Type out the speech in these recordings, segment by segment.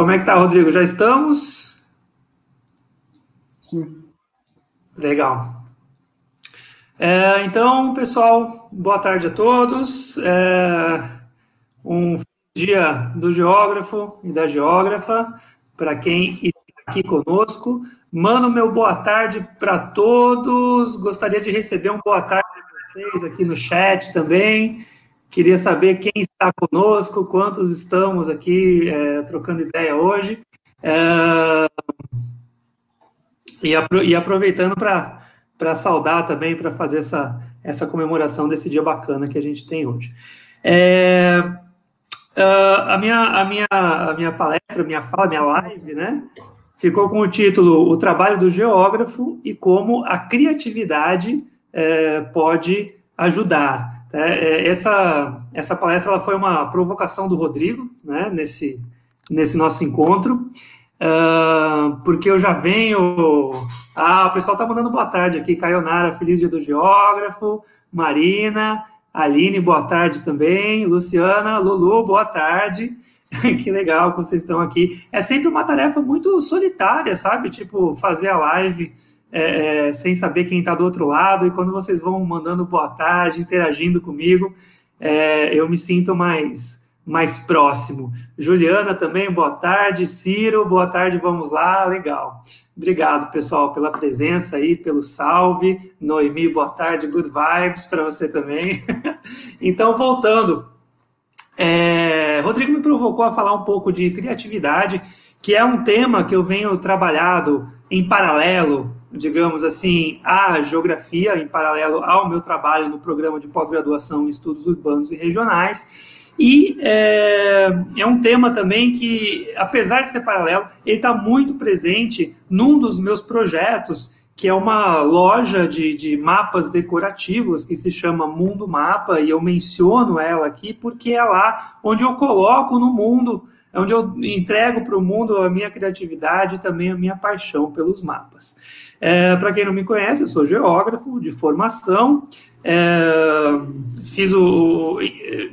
Como é que tá, Rodrigo? Já estamos? Sim. Legal. É, então, pessoal, boa tarde a todos. É, um dia do geógrafo e da geógrafa para quem está aqui conosco. Mando meu boa tarde para todos. Gostaria de receber um boa tarde de vocês aqui no chat também. Queria saber quem está conosco, quantos estamos aqui é, trocando ideia hoje. É, e, e aproveitando para saudar também, para fazer essa, essa comemoração desse dia bacana que a gente tem hoje. É, uh, a, minha, a, minha, a minha palestra, minha fala, minha live, né? Ficou com o título O Trabalho do Geógrafo e como a criatividade é, pode ajudar. Tá? É, essa, essa palestra ela foi uma provocação do Rodrigo, né, nesse, nesse nosso encontro, uh, porque eu já venho. Ah, o pessoal está mandando boa tarde aqui, Caionara, feliz dia do geógrafo, Marina, Aline, boa tarde também, Luciana, Lulu, boa tarde. que legal que vocês estão aqui. É sempre uma tarefa muito solitária, sabe? Tipo, fazer a live é, é, sem saber quem está do outro lado, e quando vocês vão mandando boa tarde, interagindo comigo, é, eu me sinto mais, mais próximo. Juliana também, boa tarde. Ciro, boa tarde, vamos lá, legal. Obrigado, pessoal, pela presença aí, pelo salve. Noemi, boa tarde, good vibes para você também. então, voltando, é, Rodrigo me provocou a falar um pouco de criatividade, que é um tema que eu venho trabalhado em paralelo digamos assim, a geografia em paralelo ao meu trabalho no programa de pós-graduação em estudos urbanos e regionais. E é, é, um tema também que, apesar de ser paralelo, ele está muito presente num dos meus projetos, que é uma loja de, de mapas decorativos que se chama Mundo Mapa, e eu menciono ela aqui porque é lá onde eu coloco no mundo é onde eu entrego para o mundo a minha criatividade e também a minha paixão pelos mapas. É, Para quem não me conhece, eu sou geógrafo de formação, é, fiz o,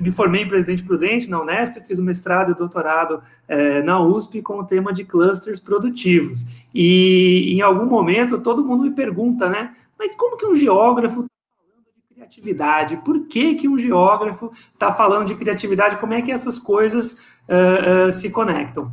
me formei em Presidente Prudente na Unesp, fiz o mestrado e doutorado é, na USP com o tema de clusters produtivos. E em algum momento todo mundo me pergunta, né? Mas como que um geógrafo de criatividade? Por que, que um geógrafo está falando de criatividade? Como é que essas coisas uh, uh, se conectam?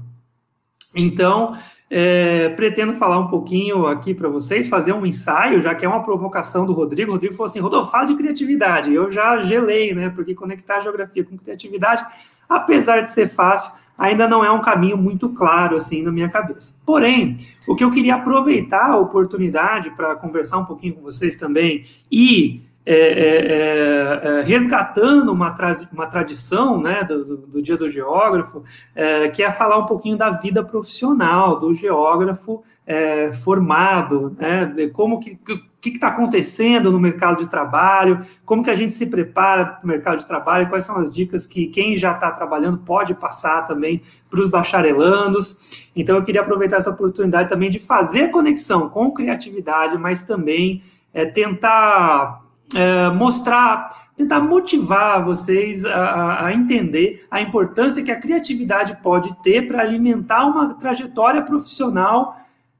Então, é, pretendo falar um pouquinho aqui para vocês, fazer um ensaio, já que é uma provocação do Rodrigo. O Rodrigo falou assim: Rodolfo, fala de criatividade. Eu já gelei, né? Porque conectar a geografia com criatividade, apesar de ser fácil, ainda não é um caminho muito claro assim na minha cabeça. Porém, o que eu queria aproveitar a oportunidade para conversar um pouquinho com vocês também e é, é, é, resgatando uma, tra uma tradição né, do, do, Dia do Geógrafo, é, que é falar um pouquinho da vida profissional do geógrafo é, formado, né, de como que o que está acontecendo no mercado de trabalho, como que a gente se prepara para o mercado de trabalho, quais são as dicas que quem já está trabalhando pode passar também para os bacharelandos. Então, eu queria aproveitar essa oportunidade também de fazer conexão com criatividade, mas também é, tentar é, mostrar, tentar motivar vocês a, a, entender a importância que a criatividade pode ter para alimentar uma trajetória profissional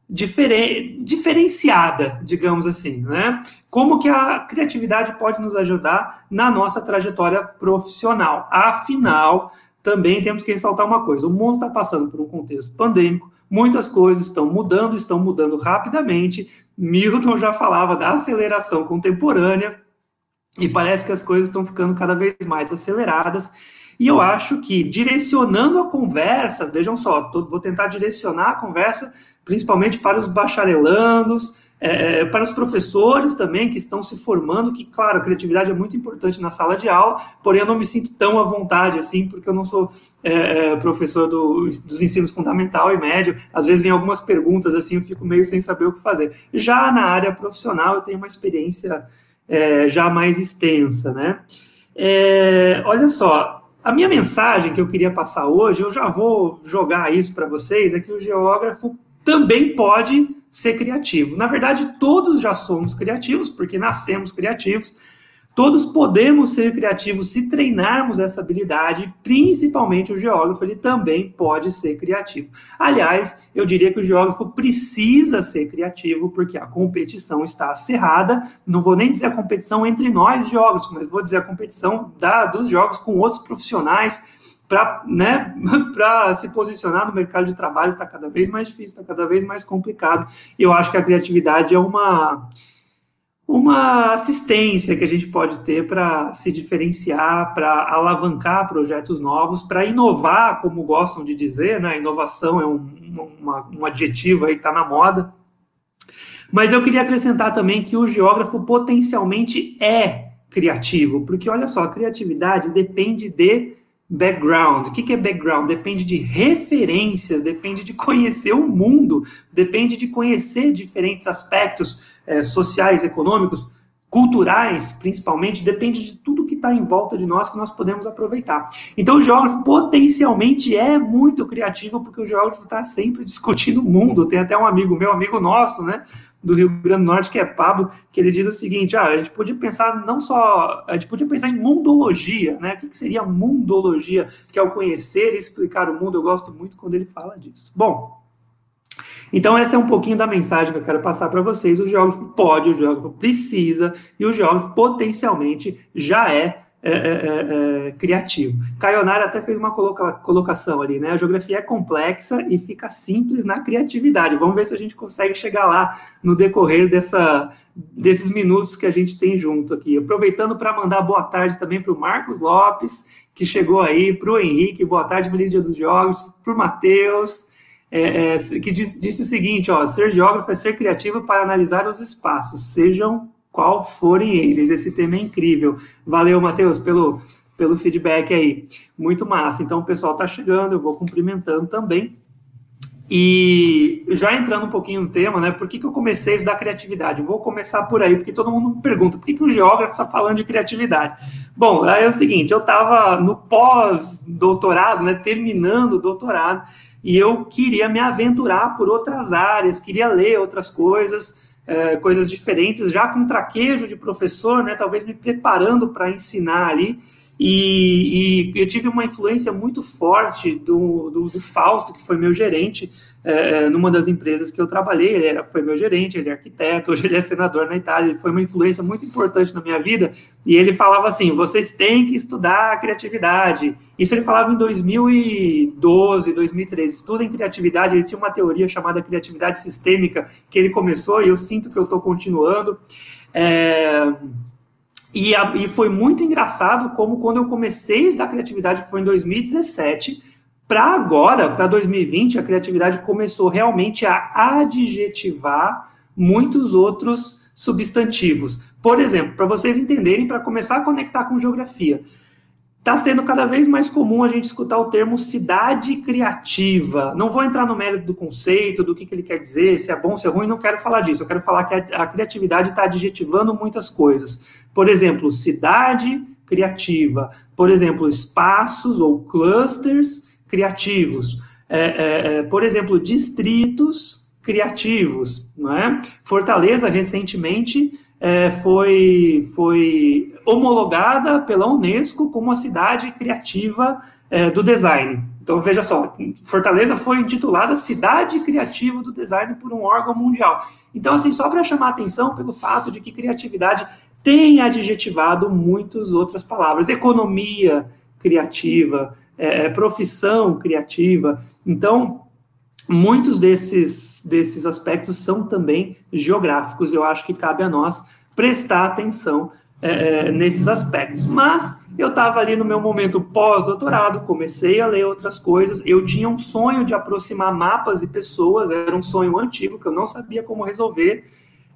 diferen, diferenciada, digamos assim, né? Como que a criatividade pode nos ajudar na nossa trajetória profissional? Afinal, também temos que ressaltar uma coisa: o mundo está passando por um contexto pandêmico, muitas coisas estão mudando, estão mudando rapidamente. Milton já falava da aceleração contemporânea, e parece que as coisas estão ficando cada vez mais aceleradas. E eu acho que direcionando a conversa, vejam só, tô, vou tentar direcionar a conversa principalmente para os bacharelandos, é, é, para os professores também que estão se formando, que, claro, a criatividade é muito importante na sala de aula, porém eu não me sinto tão à vontade assim, porque eu não sou é, é professor do, dos ensinos fundamental e médio, às vezes vem algumas perguntas assim, eu fico meio sem saber o que fazer. Já na área profissional, eu tenho uma experiência é, já mais extensa, né? É, olha só, a minha mensagem que eu queria passar hoje, eu já vou jogar isso para vocês, é que o geógrafo também pode ser criativo. Na verdade, todos já somos criativos, porque nascemos criativos, Todos podemos ser criativos se treinarmos essa habilidade, principalmente o geógrafo, ele também pode ser criativo. Aliás, eu diria que o geógrafo precisa ser criativo, porque a competição está acirrada. Não vou nem dizer a competição entre nós, geógrafos, mas vou dizer a competição da, dos jogos com outros profissionais para né, se posicionar no mercado de trabalho está cada vez mais difícil, está cada vez mais complicado. E eu acho que a criatividade é uma uma assistência que a gente pode ter para se diferenciar, para alavancar projetos novos, para inovar, como gostam de dizer, né? Inovação é um, uma, um adjetivo aí que está na moda. Mas eu queria acrescentar também que o geógrafo potencialmente é criativo, porque olha só, a criatividade depende de background. O que é background? Depende de referências, depende de conhecer o mundo, depende de conhecer diferentes aspectos é, sociais, econômicos, culturais, principalmente, depende de tudo que está em volta de nós que nós podemos aproveitar. Então, o geógrafo potencialmente é muito criativo, porque o geógrafo está sempre discutindo o mundo. Tem até um amigo meu, amigo nosso, né, do Rio Grande do Norte, que é Pablo, que ele diz o seguinte: ah, a gente podia pensar não só, a gente podia pensar em mundologia, né? O que, que seria mundologia? Que é o conhecer e explicar o mundo. Eu gosto muito quando ele fala disso. Bom, então, essa é um pouquinho da mensagem que eu quero passar para vocês. O geógrafo pode, o geógrafo precisa, e o geógrafo potencialmente já é é, é, é, é, criativo. Caionara até fez uma coloca, colocação ali, né? A geografia é complexa e fica simples na criatividade. Vamos ver se a gente consegue chegar lá no decorrer dessa, desses minutos que a gente tem junto aqui. Aproveitando para mandar boa tarde também para o Marcos Lopes, que chegou aí, para o Henrique, boa tarde, feliz dia dos jogos, para o Matheus. É, é, que disse, disse o seguinte: ó, ser geógrafo é ser criativo para analisar os espaços, sejam qual forem eles. Esse tema é incrível. Valeu, Matheus, pelo, pelo feedback aí. Muito massa. Então, o pessoal está chegando, eu vou cumprimentando também. E já entrando um pouquinho no tema, né? Por que, que eu comecei a estudar criatividade? vou começar por aí, porque todo mundo me pergunta por que, que um geógrafo está falando de criatividade? Bom, é o seguinte: eu estava no pós-doutorado, né? Terminando o doutorado, e eu queria me aventurar por outras áreas, queria ler outras coisas é, coisas diferentes, já com traquejo de professor, né, talvez me preparando para ensinar ali. E, e, eu tive uma influência muito forte do, do, do Fausto, que foi meu gerente, é, numa das empresas que eu trabalhei. Ele era, foi meu gerente, ele é arquiteto, hoje ele é senador na Itália. Ele foi uma influência muito importante na minha vida. E ele falava assim: vocês têm que estudar a criatividade. Isso ele falava em 2012, 2013. Estudem criatividade. Ele tinha uma teoria chamada criatividade sistêmica que ele começou e eu sinto que eu estou continuando. É, e, a, e foi muito engraçado como quando eu comecei a estudar criatividade, que foi em 2017, para agora, para 2020, a criatividade começou realmente a adjetivar muitos outros substantivos. Por exemplo, para vocês entenderem, para começar a conectar com geografia, está sendo cada vez mais comum a gente escutar o termo cidade criativa. Não vou entrar no mérito do conceito, do que, que ele quer dizer, se é bom, se é ruim, não quero falar disso. Eu quero falar que a, a criatividade está adjetivando muitas coisas. Por exemplo, cidade criativa. Por exemplo, espaços ou clusters criativos. É, é, é por exemplo, distritos criativos. Não é? Fortaleza, recentemente, é, foi, foi homologada pela Unesco como a cidade criativa é, do design. Então, veja só, Fortaleza foi intitulada Cidade Criativa do Design por um órgão mundial. Então, assim, só para chamar atenção pelo fato de que criatividade tem adjetivado muitas outras palavras. Economia criativa, é, é profissão criativa. Então, muitos desses, desses aspectos são também geográficos. Eu acho que cabe a nós prestar atenção é, é nesses aspectos. Mas eu estava ali no meu momento pós-doutorado, comecei a ler outras coisas. Eu tinha um sonho de aproximar mapas e pessoas, era um sonho antigo que eu não sabia como resolver.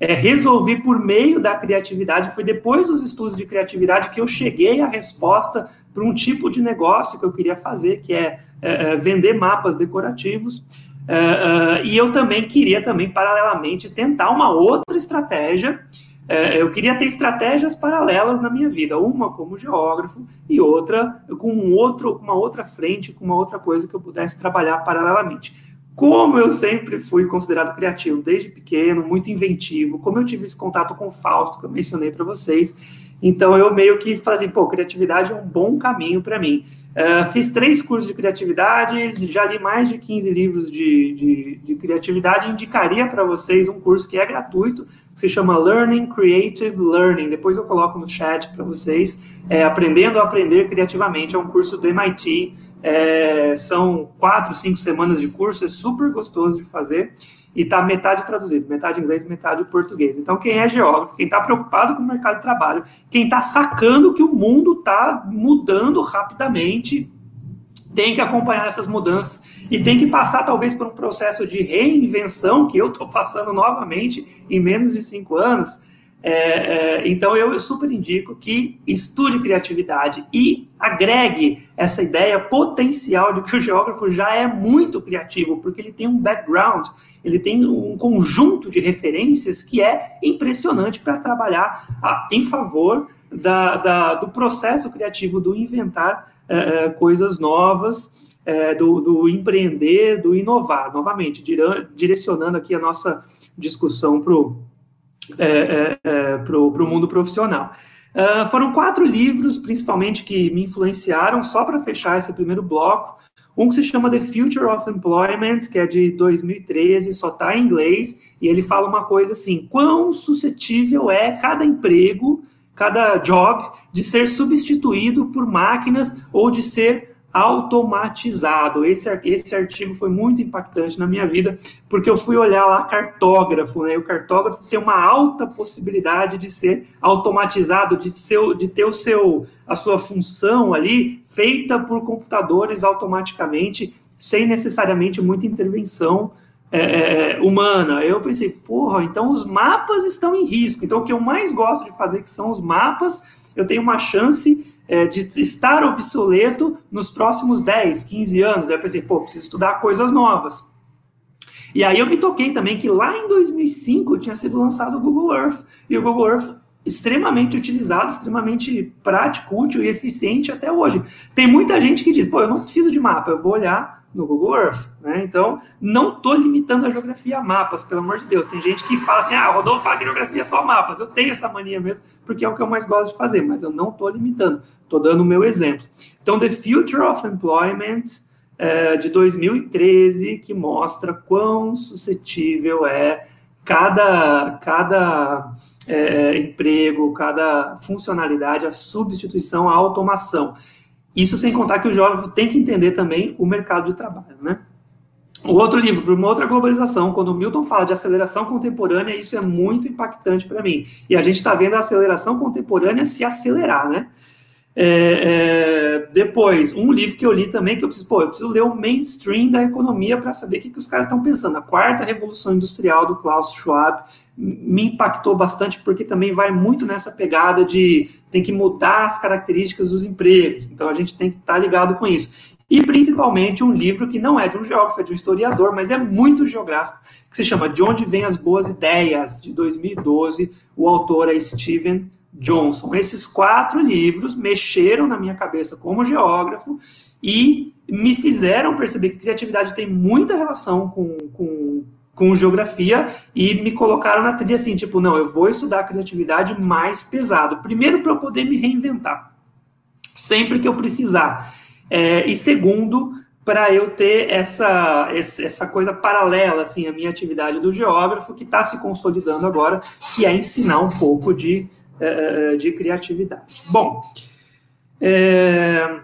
É, resolvi por meio da criatividade. Foi depois dos estudos de criatividade que eu cheguei à resposta para um tipo de negócio que eu queria fazer, que é, é, é vender mapas decorativos. Uh, uh, e eu também queria também paralelamente tentar uma outra estratégia. Uh, eu queria ter estratégias paralelas na minha vida, uma como geógrafo e outra com um outro, uma outra frente, com uma outra coisa que eu pudesse trabalhar paralelamente. Como eu sempre fui considerado criativo desde pequeno, muito inventivo, como eu tive esse contato com o Fausto que eu mencionei para vocês, Então eu meio que falei assim, pô, criatividade é um bom caminho para mim. Uh, fiz três cursos de criatividade, já li mais de 15 livros de, de, de criatividade. Indicaria para vocês um curso que é gratuito, que se chama Learning Creative Learning. Depois eu coloco no chat para vocês. É, Aprendendo a Aprender Criativamente. É um curso do MIT. É, são quatro, cinco semanas de curso. É super gostoso de fazer e está metade traduzido, metade inglês, metade português. Então, quem é geógrafo, quem está preocupado com o mercado de trabalho, quem está sacando que o mundo está mudando rapidamente, tem que acompanhar essas mudanças e tem que passar, talvez, por um processo de reinvenção que eu estou passando novamente em menos de cinco anos é, é, então eu super indico que estude criatividade e agregue essa ideia potencial de que o geógrafo já é muito criativo, porque ele tem um background, ele tem um conjunto de referências que é impressionante para trabalhar a, em favor da, da, do processo criativo, do inventar é, é coisas novas. É, do, do, empreender, do inovar, novamente, direcionando aqui a nossa discussão para o é, é, é para o mundo profissional. Uh, foram quatro livros, principalmente, que me influenciaram, só para fechar esse primeiro bloco. Um que se chama The Future of Employment, que é de 2013, só está em inglês, e ele fala uma coisa assim: quão suscetível é cada emprego, cada job, de ser substituído por máquinas ou de ser automatizado. Esse, esse artigo foi muito impactante na minha vida, porque eu fui olhar lá cartógrafo, né? O cartógrafo tem uma alta possibilidade de ser automatizado, de, ser, de ter o seu, a sua função ali feita por computadores automaticamente, sem necessariamente muita intervenção é, é humana. Eu pensei, porra, então os mapas estão em risco. Então o que eu mais gosto de fazer, que são os mapas, eu tenho uma chance é, de estar obsoleto nos próximos 10, 15 anos. Daí eu pensei, pô, preciso estudar coisas novas. E aí eu me toquei também que lá em 2005 tinha sido lançado o Google Earth. E o Google Earth extremamente utilizado, extremamente prático, útil e eficiente até hoje. Tem muita gente que diz, pô, eu não preciso de mapa, eu vou olhar no Google Earth, né? Então, não estou limitando a geografia a mapas, pelo amor de Deus. Tem gente que fala assim, ah, Rodolfo fala que geografia é só mapas. Eu tenho essa mania mesmo, porque é o que eu mais gosto de fazer, mas eu não estou limitando. Estou dando o meu exemplo. Então, The Future of Employment, é, de 2013, que mostra quão suscetível é cada, cada é, emprego, cada funcionalidade, a substituição, a automação. Isso sem contar que o jovem tem que entender também o mercado de trabalho, né? O outro livro, uma outra globalização, quando o Milton fala de aceleração contemporânea, isso é muito impactante para mim. E a gente está vendo a aceleração contemporânea se acelerar, né? É, é, depois, um livro que eu li também, que eu preciso, pô, eu preciso ler o mainstream da economia para saber o que, que os caras estão pensando. A quarta revolução industrial do Klaus Schwab me impactou bastante, porque também vai muito nessa pegada de tem que mudar as características dos empregos. Então a gente tem que estar tá ligado com isso. E principalmente um livro que não é de um geógrafo, é de um historiador, mas é muito geográfico, que se chama De Onde Vêm as Boas Ideias, de 2012. O autor é Steven Johnson. Esses quatro livros mexeram na minha cabeça como geógrafo e me fizeram perceber que criatividade tem muita relação com, com, com geografia e me colocaram na trilha assim, tipo, não, eu vou estudar criatividade mais pesado. Primeiro, para eu poder me reinventar, sempre que eu precisar. É, e segundo, para eu ter essa, essa coisa paralela, assim, a minha atividade do geógrafo, que está se consolidando agora, que é ensinar um pouco de é, é, de criatividade. Bom, é,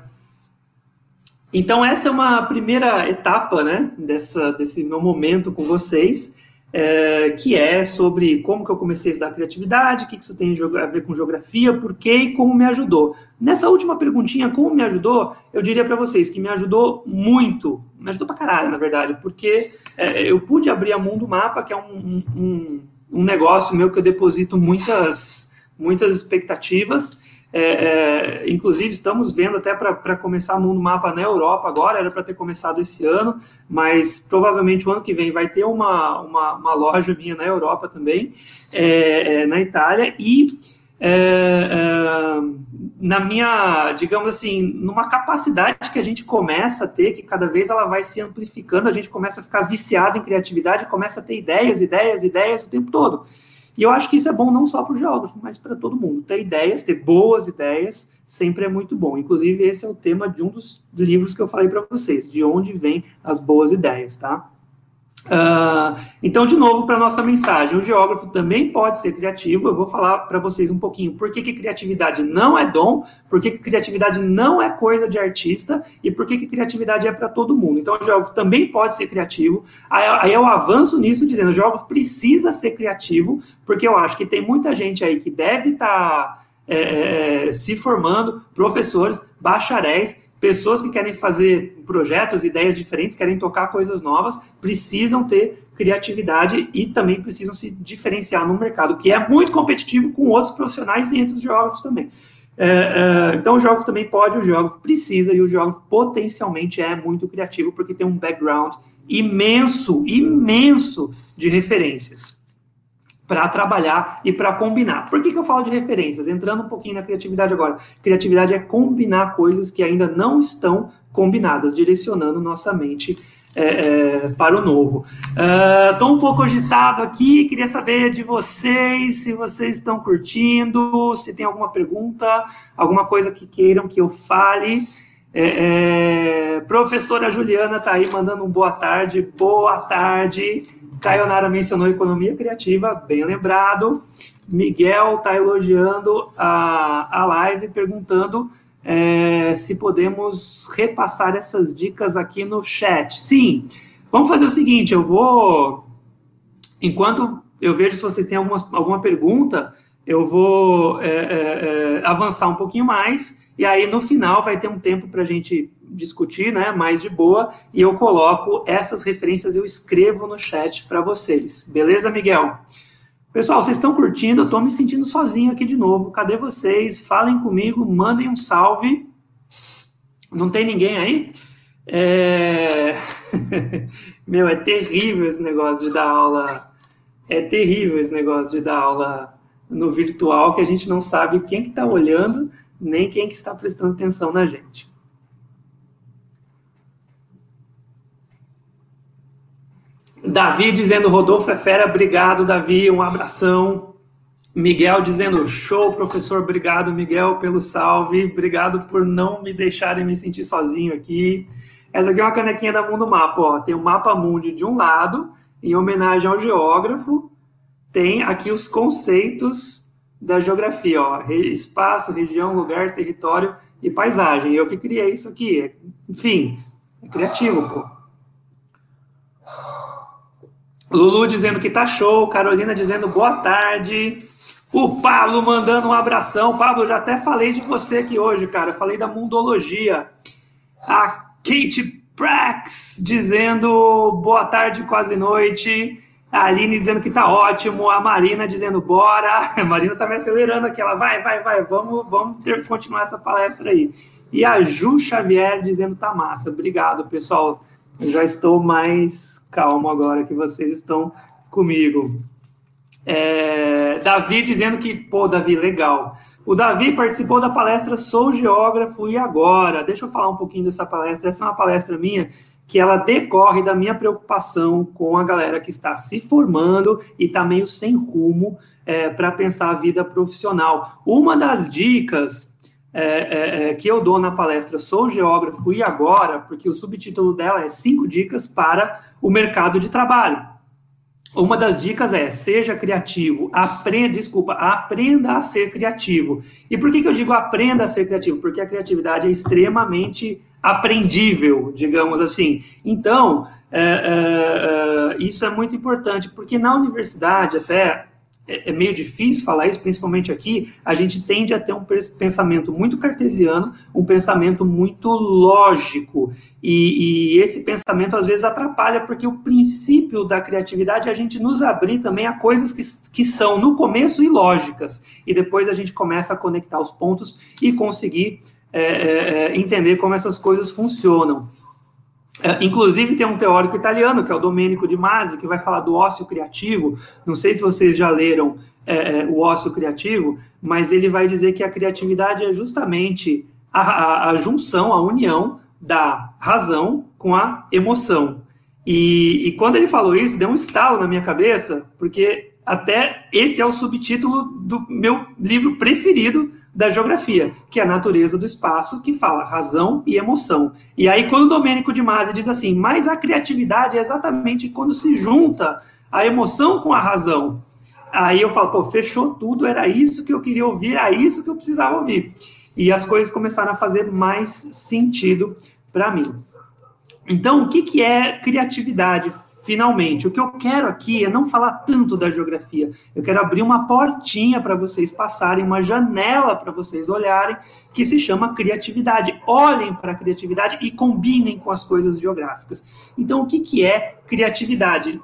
então essa é uma primeira etapa, né, dessa, desse meu momento com vocês, é, que é sobre como que eu comecei a estudar criatividade, o que, que isso tem a ver com geografia, por quê e como me ajudou. Nessa última perguntinha, como me ajudou, eu diria para vocês que me ajudou muito, me ajudou pra caralho, na verdade, porque é, eu pude abrir a Mundo Mapa, que é um, um, um negócio meu que eu deposito muitas muitas expectativas. É, é, inclusive, estamos vendo até para começar Mundo Mapa na Europa agora, era para ter começado esse ano, mas provavelmente o ano que vem vai ter uma, uma, uma loja minha na Europa também, é, é na Itália, e é, é, na minha, digamos assim, numa capacidade que a gente começa a ter, que cada vez ela vai se amplificando, a gente começa a ficar viciado em criatividade, começa a ter ideias, ideias, ideias o tempo todo. E eu acho que isso é bom não só para o geógrafo, mas para todo mundo. Ter ideias, ter boas ideias, sempre é muito bom. Inclusive, esse é o tema de um dos livros que eu falei para vocês, de onde vêm as boas ideias, tá? Uh, então, de novo, para nossa mensagem, o geógrafo também pode ser criativo. Eu vou falar para vocês um pouquinho por que, que criatividade não é dom, por que, que criatividade não é coisa de artista e por que, que criatividade é para todo mundo. Então, o geógrafo também pode ser criativo. Aí, eu avanço nisso dizendo: o geógrafo precisa ser criativo, porque eu acho que tem muita gente aí que deve estar. Tá, é, é, se formando, professores, bacharéis, pessoas que querem fazer projetos, ideias diferentes, querem tocar coisas novas, precisam ter criatividade e também precisam se diferenciar no mercado, que é muito competitivo com outros profissionais e entre os geógrafos também. É, é, então, o geógrafo também pode, o geógrafo precisa, e o geógrafo potencialmente é muito criativo, porque tem um background imenso, imenso de referências para trabalhar e para combinar. Por que, que eu falo de referências? Entrando um pouquinho na criatividade agora. Criatividade é combinar coisas que ainda não estão combinadas, direcionando nossa mente é, é, para o novo. Estou uh, um pouco agitado aqui, queria saber de vocês, se vocês estão curtindo, se tem alguma pergunta, alguma coisa que queiram que eu fale. É, é professora Juliana está aí mandando um boa tarde, boa tarde. Sayonara mencionou economia criativa, bem lembrado. Miguel está elogiando a, a live, perguntando é, se podemos repassar essas dicas aqui no chat. Sim, vamos fazer o seguinte: eu vou, enquanto eu vejo se vocês têm alguma, alguma pergunta, eu vou é, é, é avançar um pouquinho mais, e aí no final vai ter um tempo para a gente discutir, né, mais de boa, e eu coloco essas referências, eu escrevo no chat para vocês. Beleza, Miguel? Pessoal, vocês estão curtindo? Eu estou me sentindo sozinho aqui de novo. Cadê vocês? Falem comigo, mandem um salve. Não tem ninguém aí? É... Meu, é terrível esse negócio de dar aula. É terrível esse negócio de dar aula no virtual, que a gente não sabe quem que está olhando, nem quem que está prestando atenção na gente. Davi dizendo Rodolfo é fera, obrigado, Davi, um abração. Miguel dizendo show, professor, obrigado, Miguel, pelo salve, obrigado por não me deixarem me sentir sozinho aqui. Essa aqui é uma canequinha da Mundo Mapa, ó. Tem o mapa mundi de um lado, em homenagem ao geógrafo, tem aqui os conceitos da geografia, ó. Espaço, região, lugar, território e paisagem. Eu que criei isso aqui. Enfim, é criativo, pô. Lulu dizendo que tá show, Carolina dizendo boa tarde. O Pablo mandando um abração. Pablo, já até falei de você aqui hoje, cara. Falei da mundologia. A Kate Prax dizendo boa tarde, quase noite. A Aline dizendo que tá ótimo. A Marina dizendo bora. A Marina tá me acelerando aqui. Ela vai, vai, vai. Vamos, vamos ter, continuar essa palestra aí. E a Ju Xavier dizendo tá massa. Obrigado, pessoal. Eu já estou mais calmo agora que vocês estão comigo. É, Davi dizendo que, pô, Davi, legal. O Davi participou da palestra Sou Geógrafo e Agora. Deixa eu falar um pouquinho dessa palestra. Essa é uma palestra minha que ela decorre da minha preocupação com a galera que está se formando e está meio sem rumo é, para pensar a vida profissional. Uma das dicas é, é, é, que eu dou na palestra Sou Geógrafo e Agora, porque o subtítulo dela é Cinco Dicas para o Mercado de Trabalho. Uma das dicas é seja criativo, aprenda, desculpa, aprenda a ser criativo. E por que, que eu digo aprenda a ser criativo? Porque a criatividade é extremamente aprendível, digamos assim. Então, é, é, é isso é muito importante, porque na universidade, até é, é, meio difícil falar isso, principalmente aqui, a gente tende a ter um pensamento muito cartesiano, um pensamento muito lógico. E, e, esse pensamento às vezes atrapalha, porque o princípio da criatividade é a gente nos abrir também a coisas que, que são, no começo, ilógicas. E depois a gente começa a conectar os pontos e conseguir é, é, é entender como essas coisas funcionam. É, inclusive, tem um teórico italiano, que é o Domenico Di Masi, que vai falar do ócio criativo. Não sei se vocês já leram é, é, o ócio criativo, mas ele vai dizer que a criatividade é justamente a, a, a junção, a união da razão com a emoção. E, e, quando ele falou isso, deu um estalo na minha cabeça, porque até esse é o subtítulo do meu livro preferido da geografia, que é a natureza do espaço, que fala razão e emoção. E aí, quando o Domênico de Masi diz assim, mas a criatividade é exatamente quando se junta a emoção com a razão. Aí eu falo, pô, fechou tudo, era isso que eu queria ouvir, era isso que eu precisava ouvir. E as coisas começaram a fazer mais sentido para mim. Então, o que, que é criatividade? Finalmente. O que eu quero aqui é não falar tanto da geografia. Eu quero abrir uma portinha para vocês passarem, uma janela para vocês olharem, que se chama criatividade. Olhem para a criatividade e combinem com as coisas geográficas. Então, o que, que é criatividade?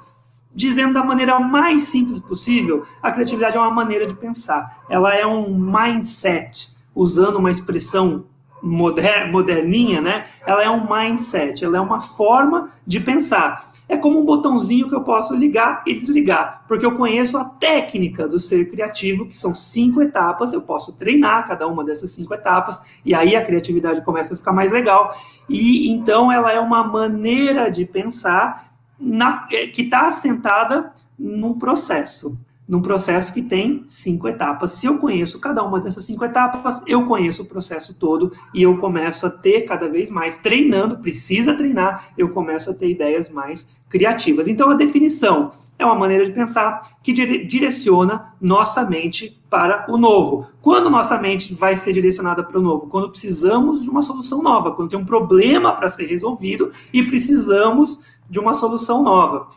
Dizendo da maneira mais simples possível, a criatividade é uma maneira de pensar. Ela é um mindset, usando uma expressão moder, moderninha, né? Ela é um mindset, ela é uma forma de pensar. É como um botãozinho que eu posso ligar e desligar, porque eu conheço a técnica do ser criativo, que são cinco etapas. Eu posso treinar cada uma dessas cinco etapas, e aí a criatividade começa a ficar mais legal. E então ela é uma maneira de pensar na, que está assentada no processo num processo que tem cinco etapas. Se eu conheço cada uma dessas cinco etapas, eu conheço o processo todo e eu começo a ter cada vez mais, treinando, precisa treinar, eu começo a ter ideias mais criativas. Então, a definição é uma maneira de pensar que direciona nossa mente para o novo. Quando nossa mente vai ser direcionada para o novo? Quando precisamos de uma solução nova, quando tem um problema para ser resolvido e precisamos de uma solução nova.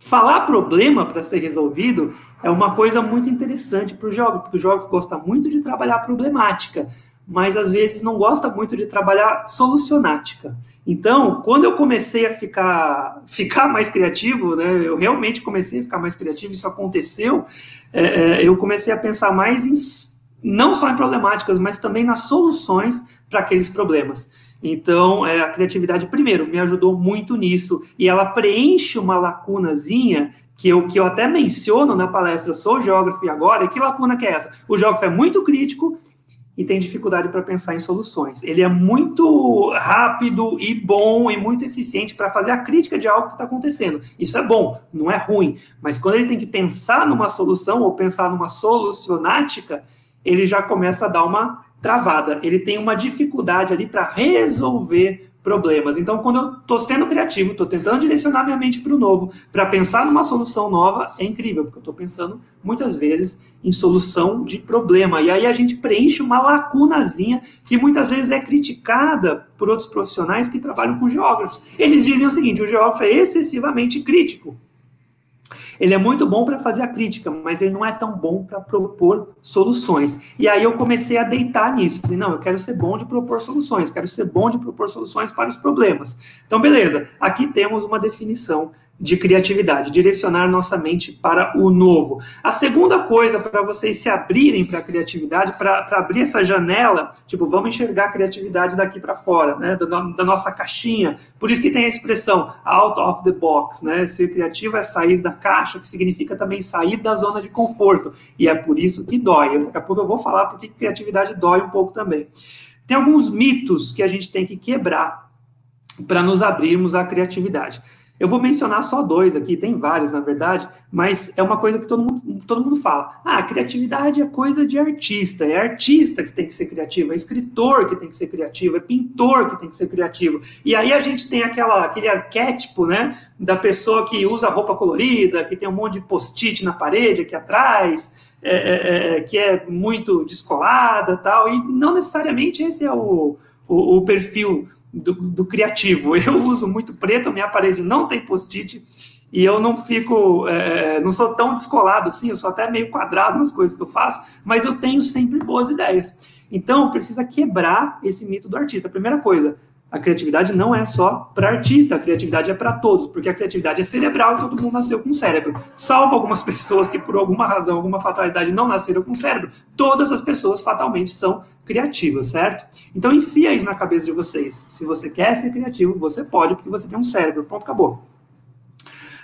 Falar problema para ser resolvido é uma coisa muito interessante para o geógrafo, porque o geógrafo gosta muito de trabalhar problemática, mas às vezes não gosta muito de trabalhar solucionática. Então, quando eu comecei a ficar, ficar mais criativo, né, eu realmente comecei a ficar mais criativo, isso aconteceu, é, é eu comecei a pensar mais em, não só em problemáticas, mas também nas soluções para aqueles problemas. Então, é, a criatividade, primeiro, me ajudou muito nisso, e ela preenche uma lacunazinha que eu, que eu até menciono na palestra Sou Geógrafo e Agora, e que lacuna que é essa? O geógrafo é muito crítico e tem dificuldade para pensar em soluções. Ele é muito rápido e bom e muito eficiente para fazer a crítica de algo que está acontecendo. Isso é bom, não é ruim. Mas quando ele tem que pensar numa solução ou pensar numa solucionática, ele já começa a dar uma travada. Ele tem uma dificuldade ali para resolver problemas. Então, quando eu estou sendo criativo, estou tentando direcionar minha mente para o novo, para pensar numa solução nova, é incrível, porque eu estou pensando muitas vezes em solução de problema. E aí a gente preenche uma lacunazinha que muitas vezes é criticada por outros profissionais que trabalham com geógrafos. Eles dizem o seguinte: o geógrafo é excessivamente crítico. Ele é muito bom para fazer a crítica, mas ele não é tão bom para propor soluções. E aí eu comecei a deitar nisso. Falei, não, eu quero ser bom de propor soluções, quero ser bom de propor soluções para os problemas. Então, beleza, aqui temos uma definição de criatividade, direcionar nossa mente para o novo. A segunda coisa para vocês se abrirem para a criatividade, para abrir essa janela, tipo, vamos enxergar a criatividade daqui para fora, né, da, da, nossa caixinha. Por isso que tem a expressão out of the box, né? Ser criativo é sair da caixa, que significa também sair da zona de conforto. E é por isso que dói. Daqui a pouco eu vou falar porque criatividade dói um pouco também. Tem alguns mitos que a gente tem que quebrar para nos abrirmos à criatividade. Eu vou mencionar só dois aqui, tem vários, na verdade, mas é uma coisa que todo mundo, todo mundo fala. Ah, criatividade é coisa de artista, é artista que tem que ser criativo, é escritor que tem que ser criativo, é pintor que tem que ser criativo. E aí a gente tem aquela, aquele arquétipo, né, da pessoa que usa roupa colorida, que tem um monte de post-it na parede aqui atrás, é, é, é, que é muito descolada tal, e não necessariamente esse é o, o, o perfil do, do, criativo. Eu uso muito preto, minha parede não tem post-it e eu não fico, é, não sou tão descolado assim, eu sou até meio quadrado nas coisas que eu faço, mas eu tenho sempre boas ideias. Então, precisa quebrar esse mito do artista. Primeira coisa, a criatividade não é só para artista, a criatividade é para todos, porque a criatividade é cerebral e todo mundo nasceu com cérebro. Salvo algumas pessoas que, por alguma razão, alguma fatalidade, não nasceram com cérebro, todas as pessoas fatalmente são criativas, certo? Então, enfia isso na cabeça de vocês. Se você quer ser criativo, você pode, porque você tem um cérebro. Ponto, acabou.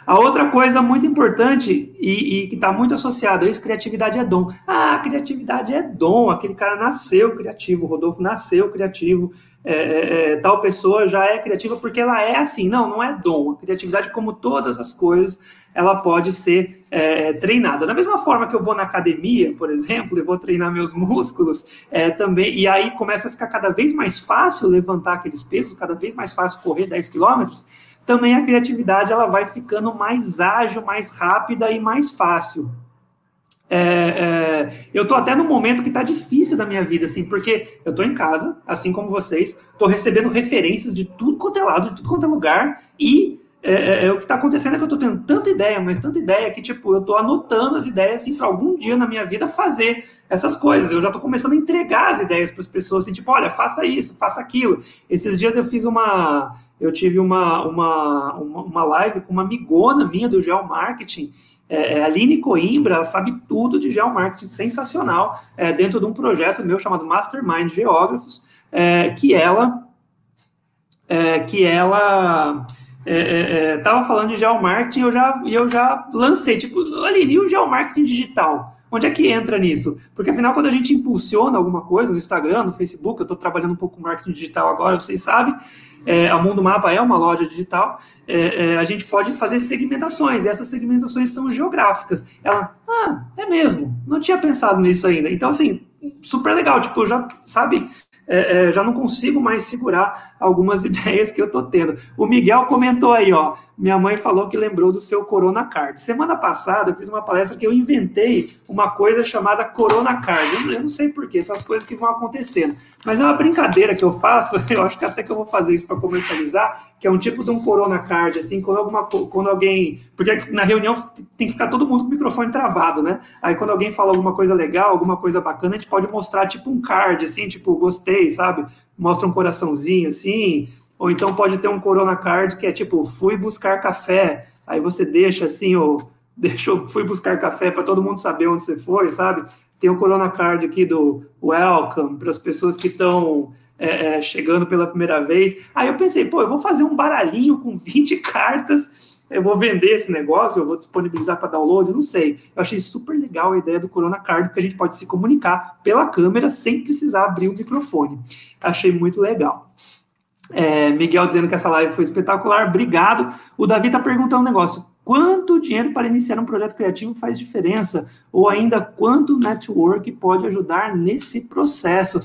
A outra coisa muito importante e, e que está muito associada a isso, criatividade é dom. Ah, criatividade é dom, aquele cara nasceu criativo, o Rodolfo nasceu criativo, é, é, é, tal pessoa já é criativa porque ela é assim. Não, não é dom. A criatividade, como todas as coisas, ela pode ser é, treinada. Da mesma forma que eu vou na academia, por exemplo, e vou treinar meus músculos é, também, e aí começa a ficar cada vez mais fácil levantar aqueles pesos, cada vez mais fácil correr 10 quilômetros, também a criatividade ela vai ficando mais ágil, mais rápida e mais fácil. É, é, eu estou até num momento que está difícil da minha vida, assim, porque eu estou em casa, assim como vocês, estou recebendo referências de tudo quanto é lado, de tudo quanto é lugar, e é, é, é o que está acontecendo é que eu estou tendo tanta ideia, mas tanta ideia que, tipo, eu estou anotando as ideias, assim, para algum dia na minha vida fazer essas coisas. Eu já estou começando a entregar as ideias para as pessoas, assim, tipo, olha, faça isso, faça aquilo. Esses dias eu fiz uma, eu tive uma, uma, uma, uma live com uma amigona minha do Geomarketing, é, é, a Aline Coimbra, ela sabe tudo de geomarketing, sensacional, é, dentro de um projeto meu chamado Mastermind Geógrafos, é, que ela que ela estava é, falando de geomarketing eu já, eu já lancei, tipo, Aline, e o geomarketing digital? Onde é que entra nisso? Porque afinal, quando a gente impulsiona alguma coisa no Instagram, no Facebook, eu estou trabalhando um pouco com marketing digital agora, vocês sabem, é, a Mundo Mapa é uma loja digital, é, é, a gente pode fazer segmentações, e essas segmentações são geográficas. Ela, ah, é mesmo, não tinha pensado nisso ainda. Então, assim, super legal, tipo, já, sabe, é, é, já não consigo mais segurar algumas ideias que eu tô tendo. O Miguel comentou aí, ó, minha mãe falou que lembrou do seu Corona Card. Semana passada eu fiz uma palestra que eu inventei uma coisa chamada Corona Card. Eu não sei porquê, essas coisas que vão acontecendo. Mas é uma brincadeira que eu faço, eu acho que até que eu vou fazer isso para comercializar, que é um tipo de um Corona Card, assim, quando, alguma, quando alguém. Porque na reunião tem que ficar todo mundo com o microfone travado, né? Aí quando alguém fala alguma coisa legal, alguma coisa bacana, a gente pode mostrar tipo um card, assim, tipo, gostei, sabe? Mostra um coraçãozinho assim ou então pode ter um Corona Card que é tipo, fui buscar café, aí você deixa assim, ou deixou, fui buscar café para todo mundo saber onde você foi, sabe? Tem o Corona Card aqui do Welcome, para as pessoas que estão é, é, chegando pela primeira vez. Aí eu pensei, pô, eu vou fazer um baralhinho com 20 cartas, eu vou vender esse negócio, eu vou disponibilizar para download, não sei. Eu achei super legal a ideia do Corona Card, porque a gente pode se comunicar pela câmera sem precisar abrir o microfone. Achei muito legal. É, Miguel dizendo que essa live foi espetacular, obrigado. O Davi está perguntando um negócio: quanto dinheiro para iniciar um projeto criativo faz diferença? Ou ainda quanto network pode ajudar nesse processo?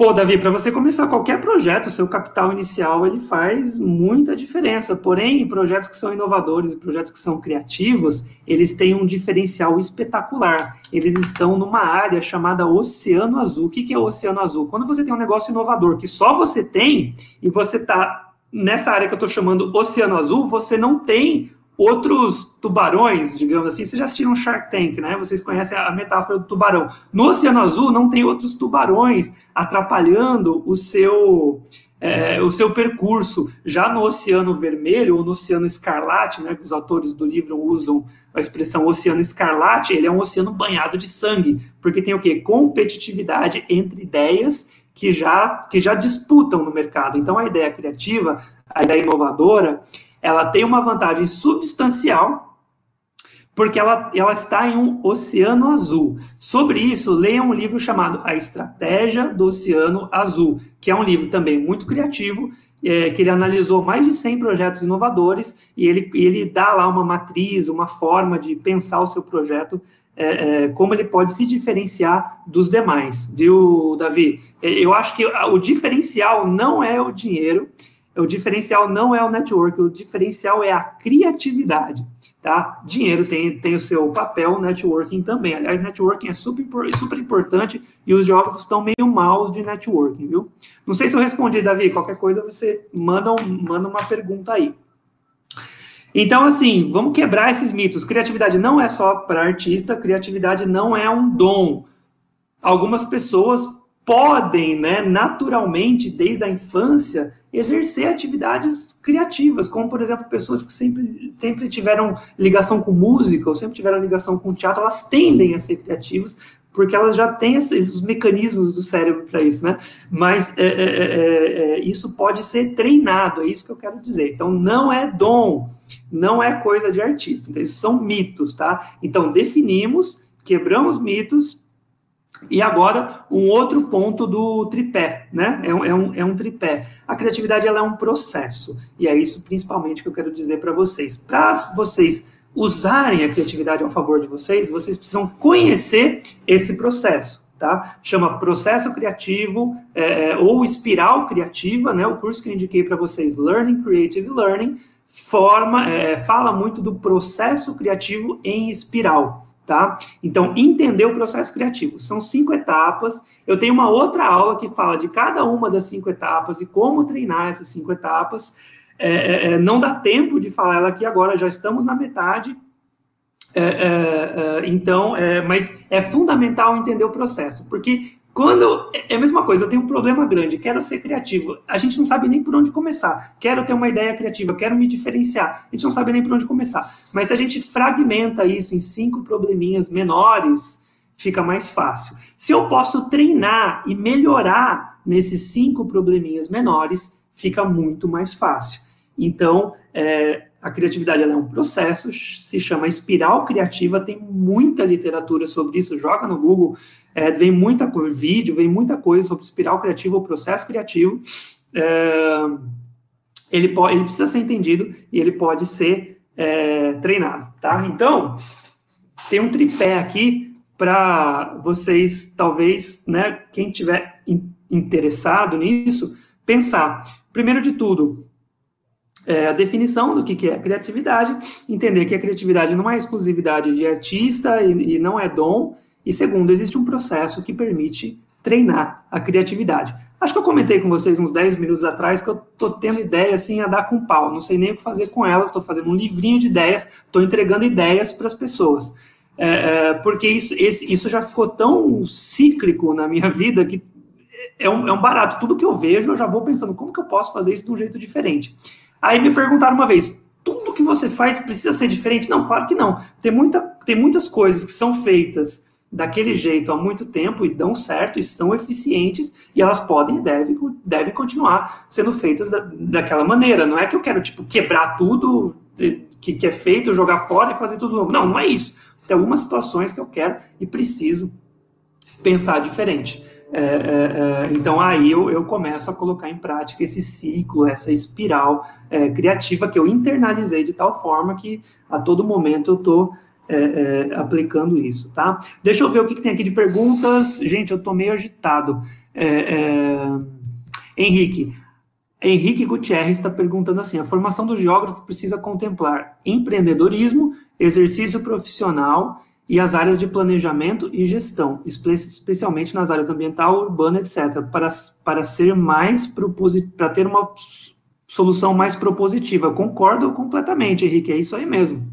Pô, Davi, para você começar qualquer projeto, seu capital inicial ele faz muita diferença. Porém, projetos que são inovadores projetos que são criativos, eles têm um diferencial espetacular. Eles estão numa área chamada Oceano Azul. O que é o Oceano Azul? Quando você tem um negócio inovador que só você tem e você está nessa área que eu estou chamando Oceano Azul, você não tem outros tubarões, digamos assim, vocês já assistiram Shark Tank, né? Vocês conhecem a metáfora do tubarão. No Oceano Azul não tem outros tubarões atrapalhando o seu é, o seu percurso. Já no Oceano Vermelho ou no Oceano Escarlate, né, que os autores do livro usam a expressão Oceano Escarlate, ele é um oceano banhado de sangue, porque tem o quê? Competitividade entre ideias que já, que já disputam no mercado. Então, a ideia criativa, a ideia inovadora, ela tem uma vantagem substancial porque ela, ela está em um oceano azul. Sobre isso, leia um livro chamado A Estratégia do Oceano Azul, que é um livro também muito criativo, é, que ele analisou mais de 100 projetos inovadores e ele, ele dá lá uma matriz, uma forma de pensar o seu projeto, é, é, como ele pode se diferenciar dos demais, viu, Davi? É, eu acho que o diferencial não é o dinheiro, o diferencial não é o network, o diferencial é a criatividade, tá? Dinheiro tem, tem o seu papel, networking também. Aliás, networking é super, super importante e os jogos estão meio maus de networking, viu? Não sei se eu respondi, Davi, qualquer coisa você manda, manda uma pergunta aí. Então, assim, vamos quebrar esses mitos. Criatividade não é só para artista, criatividade não é um dom. Algumas pessoas podem, né, naturalmente, desde a infância, exercer atividades criativas, como, por exemplo, pessoas que sempre, sempre tiveram ligação com música ou sempre tiveram ligação com teatro, elas tendem a ser criativas porque elas já têm esses mecanismos do cérebro para isso, né? Mas é, é, é, é, isso pode ser treinado, é isso que eu quero dizer. Então, não é dom, não é coisa de artista. Então, isso são mitos, tá? Então, definimos, quebramos mitos, E agora, um outro ponto do tripé, né? É um, é um, é um tripé. A criatividade ela é um processo. E é isso principalmente que eu quero dizer para vocês. Para vocês usarem a criatividade ao favor de vocês, vocês precisam conhecer esse processo. Tá? Chama processo criativo é, é ou espiral criativa, né? O curso que eu indiquei para vocês, Learning Creative Learning, forma, é, fala muito do processo criativo em espiral tá? Então, entender o processo criativo. São cinco etapas. Eu tenho uma outra aula que fala de cada uma das cinco etapas e como treinar essas cinco etapas. É, é, é não dá tempo de falar ela aqui agora, já estamos na metade. É, é, é então, mas é fundamental entender o processo, porque quando é a mesma coisa, eu tenho um problema grande, quero ser criativo, a gente não sabe nem por onde começar. Quero ter uma ideia criativa, quero me diferenciar, a gente não sabe nem por onde começar. Mas se a gente fragmenta isso em cinco probleminhas menores, fica mais fácil. Se eu posso treinar e melhorar nesses cinco probleminhas menores, fica muito mais fácil. Então, é, a criatividade é um processo, se chama espiral criativa, tem muita literatura sobre isso, joga no Google, é, vem muita vídeo, vem muita coisa sobre espiral criativa, o processo criativo. É, ele, pode, ele precisa ser entendido e ele pode ser é, treinado, tá? Então, tem um tripé aqui para vocês, talvez, né, quem tiver interessado nisso, pensar. Primeiro de tudo, é, a definição do que, que é criatividade, entender que a criatividade não é exclusividade de artista e, e não é dom, e segundo, existe um processo que permite treinar a criatividade. Acho que eu comentei com vocês uns 10 minutos atrás que eu tô tendo ideia assim a dar com pau, não sei nem o que fazer com elas, estou fazendo um livrinho de ideias, estou entregando ideias para as pessoas. É, é, porque isso, esse, isso já ficou tão cíclico na minha vida que é um, é um barato. Tudo que eu vejo, eu já vou pensando como que eu posso fazer isso de um jeito diferente. Aí me perguntaram uma vez: tudo que você faz precisa ser diferente? Não, claro que não. Tem, muita, tem muitas coisas que são feitas daquele jeito há muito tempo e dão certo e são eficientes e elas podem e devem, devem continuar sendo feitas da, daquela maneira. Não é que eu quero tipo quebrar tudo que, que é feito, jogar fora e fazer tudo novo. Não, não é isso. Tem algumas situações que eu quero e preciso pensar diferente. É, é, é, então aí eu, eu, começo a colocar em prática esse ciclo, essa espiral é, criativa que eu internalizei de tal forma que a todo momento eu estou é, é, aplicando isso, tá? Deixa eu ver o que, que, tem aqui de perguntas. Gente, eu estou meio agitado. Henrique, Henrique Gutierrez está perguntando assim: a formação do geógrafo precisa contemplar empreendedorismo, exercício profissional e as áreas de planejamento e gestão, especialmente nas áreas ambiental, urbana, etc., para, para ser mais para ter uma solução mais propositiva. Concordo completamente, Henrique, é isso aí mesmo.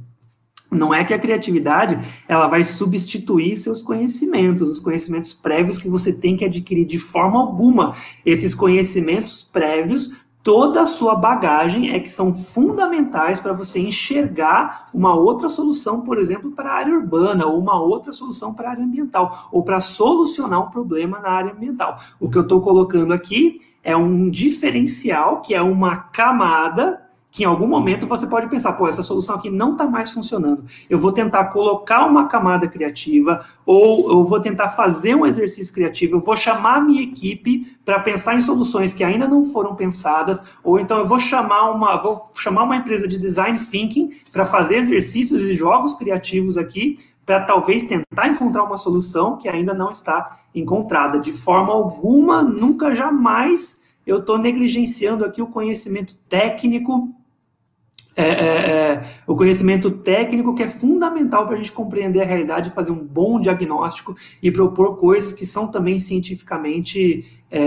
Não é que a criatividade ela vai substituir seus conhecimentos, os conhecimentos prévios que você tem que adquirir de forma alguma. Esses conhecimentos prévios toda a sua bagagem é que são fundamentais para você enxergar uma outra solução, por exemplo, para a área urbana, ou uma outra solução para a área ambiental, ou para solucionar um problema na área ambiental. O que eu estou colocando aqui é um diferencial, que é uma camada que em algum momento você pode pensar, pô, essa solução aqui não está mais funcionando. Eu vou tentar colocar uma camada criativa, ou eu vou tentar fazer um exercício criativo, eu vou chamar a minha equipe para pensar em soluções que ainda não foram pensadas, ou então eu vou chamar uma, vou chamar uma empresa de design thinking para fazer exercícios e jogos criativos aqui, para talvez tentar encontrar uma solução que ainda não está encontrada. De forma alguma, nunca jamais eu estou negligenciando aqui o conhecimento técnico é, é, é, o conhecimento técnico que é fundamental para a gente compreender a realidade, fazer um bom diagnóstico e propor coisas que são também cientificamente, é,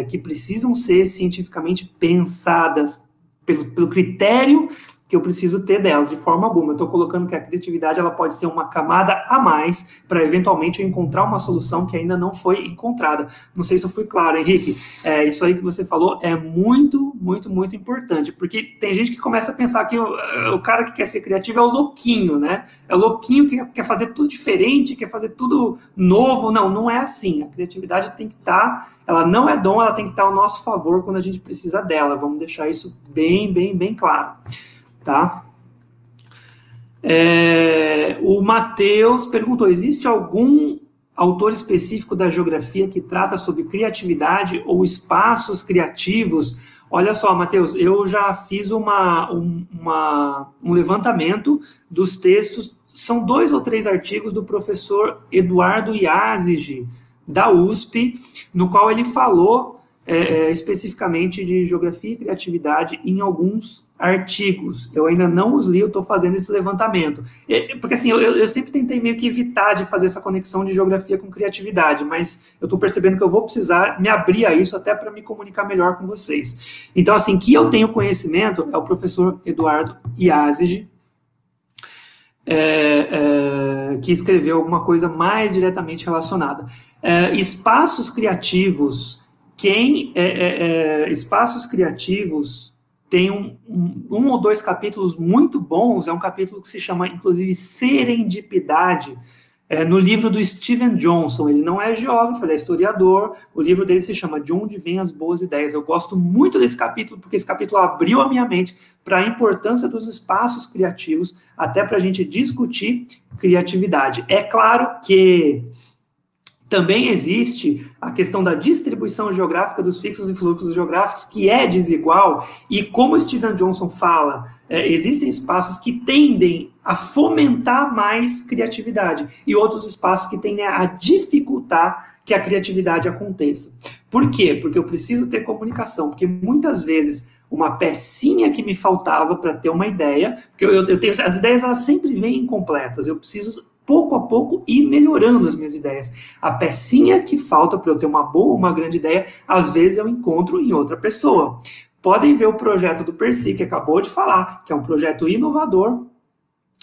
é, que precisam ser cientificamente pensadas pelo, pelo critério que eu preciso ter delas, de forma alguma. Eu estou colocando que a criatividade ela pode ser uma camada a mais para eventualmente eu encontrar uma solução que ainda não foi encontrada. Não sei se eu fui claro, Henrique. É, isso aí que você falou é muito, muito, muito importante, porque tem gente que começa a pensar que o, o cara que quer ser criativo é o louquinho, né? É o louquinho que quer fazer tudo diferente, quer fazer tudo novo. Não, não é assim. A criatividade tem que estar, tá, ela não é dom, ela tem que estar tá ao nosso favor quando a gente precisa dela. Vamos deixar isso bem, bem, bem claro tá? É, o Matheus perguntou: existe algum autor específico da geografia que trata sobre criatividade ou espaços criativos. Olha só, Matheus, eu já fiz uma, um, uma, um levantamento dos textos, são dois ou três artigos do professor Eduardo Yazigi, da USP, no qual ele falou é, é, especificamente de geografia e criatividade em alguns artigos. Eu ainda não os li, eu estou fazendo esse levantamento. Porque assim, eu, eu, sempre tentei meio que evitar de fazer essa conexão de geografia com criatividade, mas eu estou percebendo que eu vou precisar me abrir a isso até para me comunicar melhor com vocês. Então, assim, que eu tenho conhecimento é o professor Eduardo Iazigi, é, é, que escreveu alguma coisa mais diretamente relacionada. É, espaços criativos quem é, é, é, espaços criativos tem um, um, um, ou dois capítulos muito bons. É um capítulo que se chama, inclusive, Serendipidade. É, no livro do Steven Johnson, ele não é geógrafo, ele é historiador. O livro dele se chama De Onde Vêm as Boas Ideias. Eu gosto muito desse capítulo, porque esse capítulo abriu a minha mente para a importância dos espaços criativos, até para a gente discutir criatividade. É claro que também existe a questão da distribuição geográfica dos fixos e fluxos geográficos, que é desigual, e como Steven Johnson fala, é, existem espaços que tendem a fomentar mais criatividade, e outros espaços que tendem a dificultar que a criatividade aconteça. Por quê? Porque eu preciso ter comunicação, porque muitas vezes uma pecinha que me faltava para ter uma ideia, porque eu, eu tenho, as ideias elas sempre vêm incompletas, eu preciso pouco a pouco ir melhorando as minhas ideias. A pecinha que falta para eu ter uma boa, uma grande ideia, às vezes eu encontro em outra pessoa. Podem ver o projeto do Percy, que acabou de falar, que é um projeto inovador.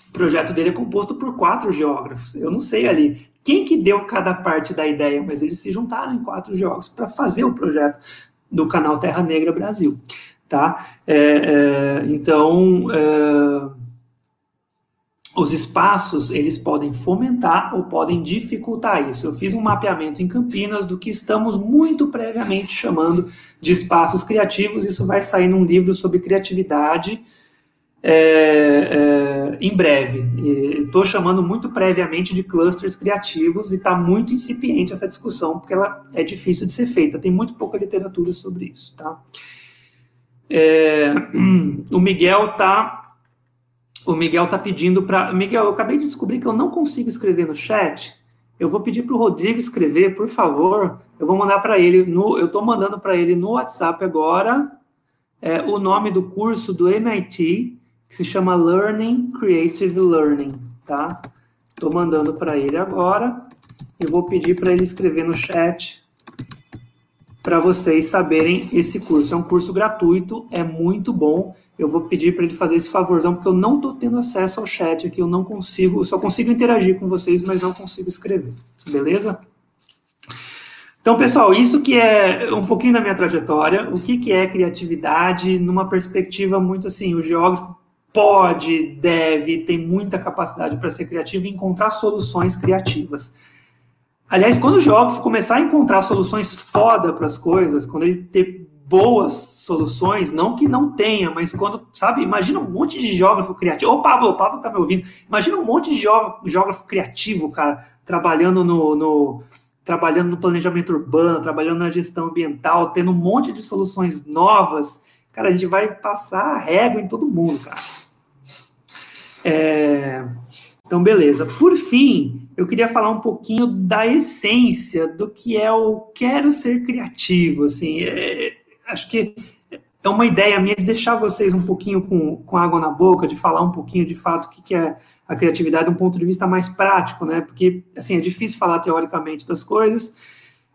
O projeto dele é composto por quatro geógrafos. Eu não sei ali quem que deu cada parte da ideia, mas eles se juntaram em quatro geógrafos para fazer o projeto do canal Terra Negra Brasil. Tá? É, é, então, é, os espaços eles podem fomentar ou podem dificultar isso. Eu fiz um mapeamento em Campinas do que estamos muito previamente chamando de espaços criativos. Isso vai sair num livro sobre criatividade é, é, em breve. Estou chamando muito previamente de clusters criativos e está muito incipiente essa discussão porque ela é difícil de ser feita. Tem muito pouca literatura sobre isso, tá? É, o Miguel está o Miguel está pedindo para. Miguel, eu acabei de descobrir que eu não consigo escrever no chat. Eu vou pedir para o Rodrigo escrever, por favor. Eu vou mandar para ele. No, eu estou mandando para ele no WhatsApp agora é, o nome do curso do MIT, que se chama Learning Creative Learning. Tá? Estou mandando para ele agora. Eu vou pedir para ele escrever no chat para vocês saberem esse curso. É um curso gratuito, é muito bom eu vou pedir para ele fazer esse favorzão, porque eu não estou tendo acesso ao chat aqui, eu não consigo, eu só consigo interagir com vocês, mas não consigo escrever. Beleza? Então, pessoal, isso que é um pouquinho da minha trajetória, o que, que é criatividade numa perspectiva muito assim, o geógrafo pode, deve, tem muita capacidade para ser criativo e encontrar soluções criativas. Aliás, quando o geógrafo começar a encontrar soluções foda para as coisas, quando ele ter boas soluções, não que não tenha, mas quando, sabe, imagina um monte de geógrafo criativo. Ô, Pablo, o Pablo tá me ouvindo. Imagina um monte de geógrafo, criativo, cara, trabalhando no, no, trabalhando no planejamento urbano, trabalhando na gestão ambiental, tendo um monte de soluções novas. Cara, a gente vai passar régua em todo mundo, cara. É... Então, beleza. Por fim, eu queria falar um pouquinho da essência do que é o quero ser criativo. Assim, é acho que é uma ideia minha de deixar vocês um pouquinho com, com água na boca, de falar um pouquinho de fato o que, que é a criatividade de um ponto de vista mais prático, né? Porque, assim, é difícil falar teoricamente das coisas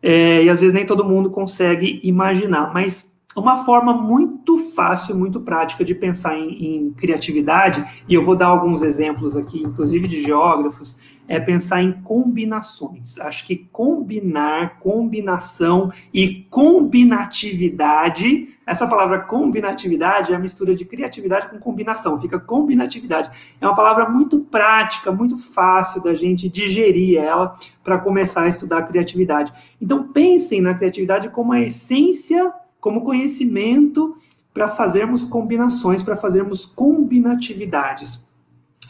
é, e às vezes nem todo mundo consegue imaginar, mas uma forma muito fácil, muito prática de pensar em, em, criatividade, e eu vou dar alguns exemplos aqui, inclusive de geógrafos, é pensar em combinações. Acho que combinar, combinação e combinatividade, essa palavra combinatividade é a mistura de criatividade com combinação, fica combinatividade. É uma palavra muito prática, muito fácil da gente digerir ela para começar a estudar a criatividade. Então pensem na criatividade como a essência como conhecimento para fazermos combinações, para fazermos combinatividades.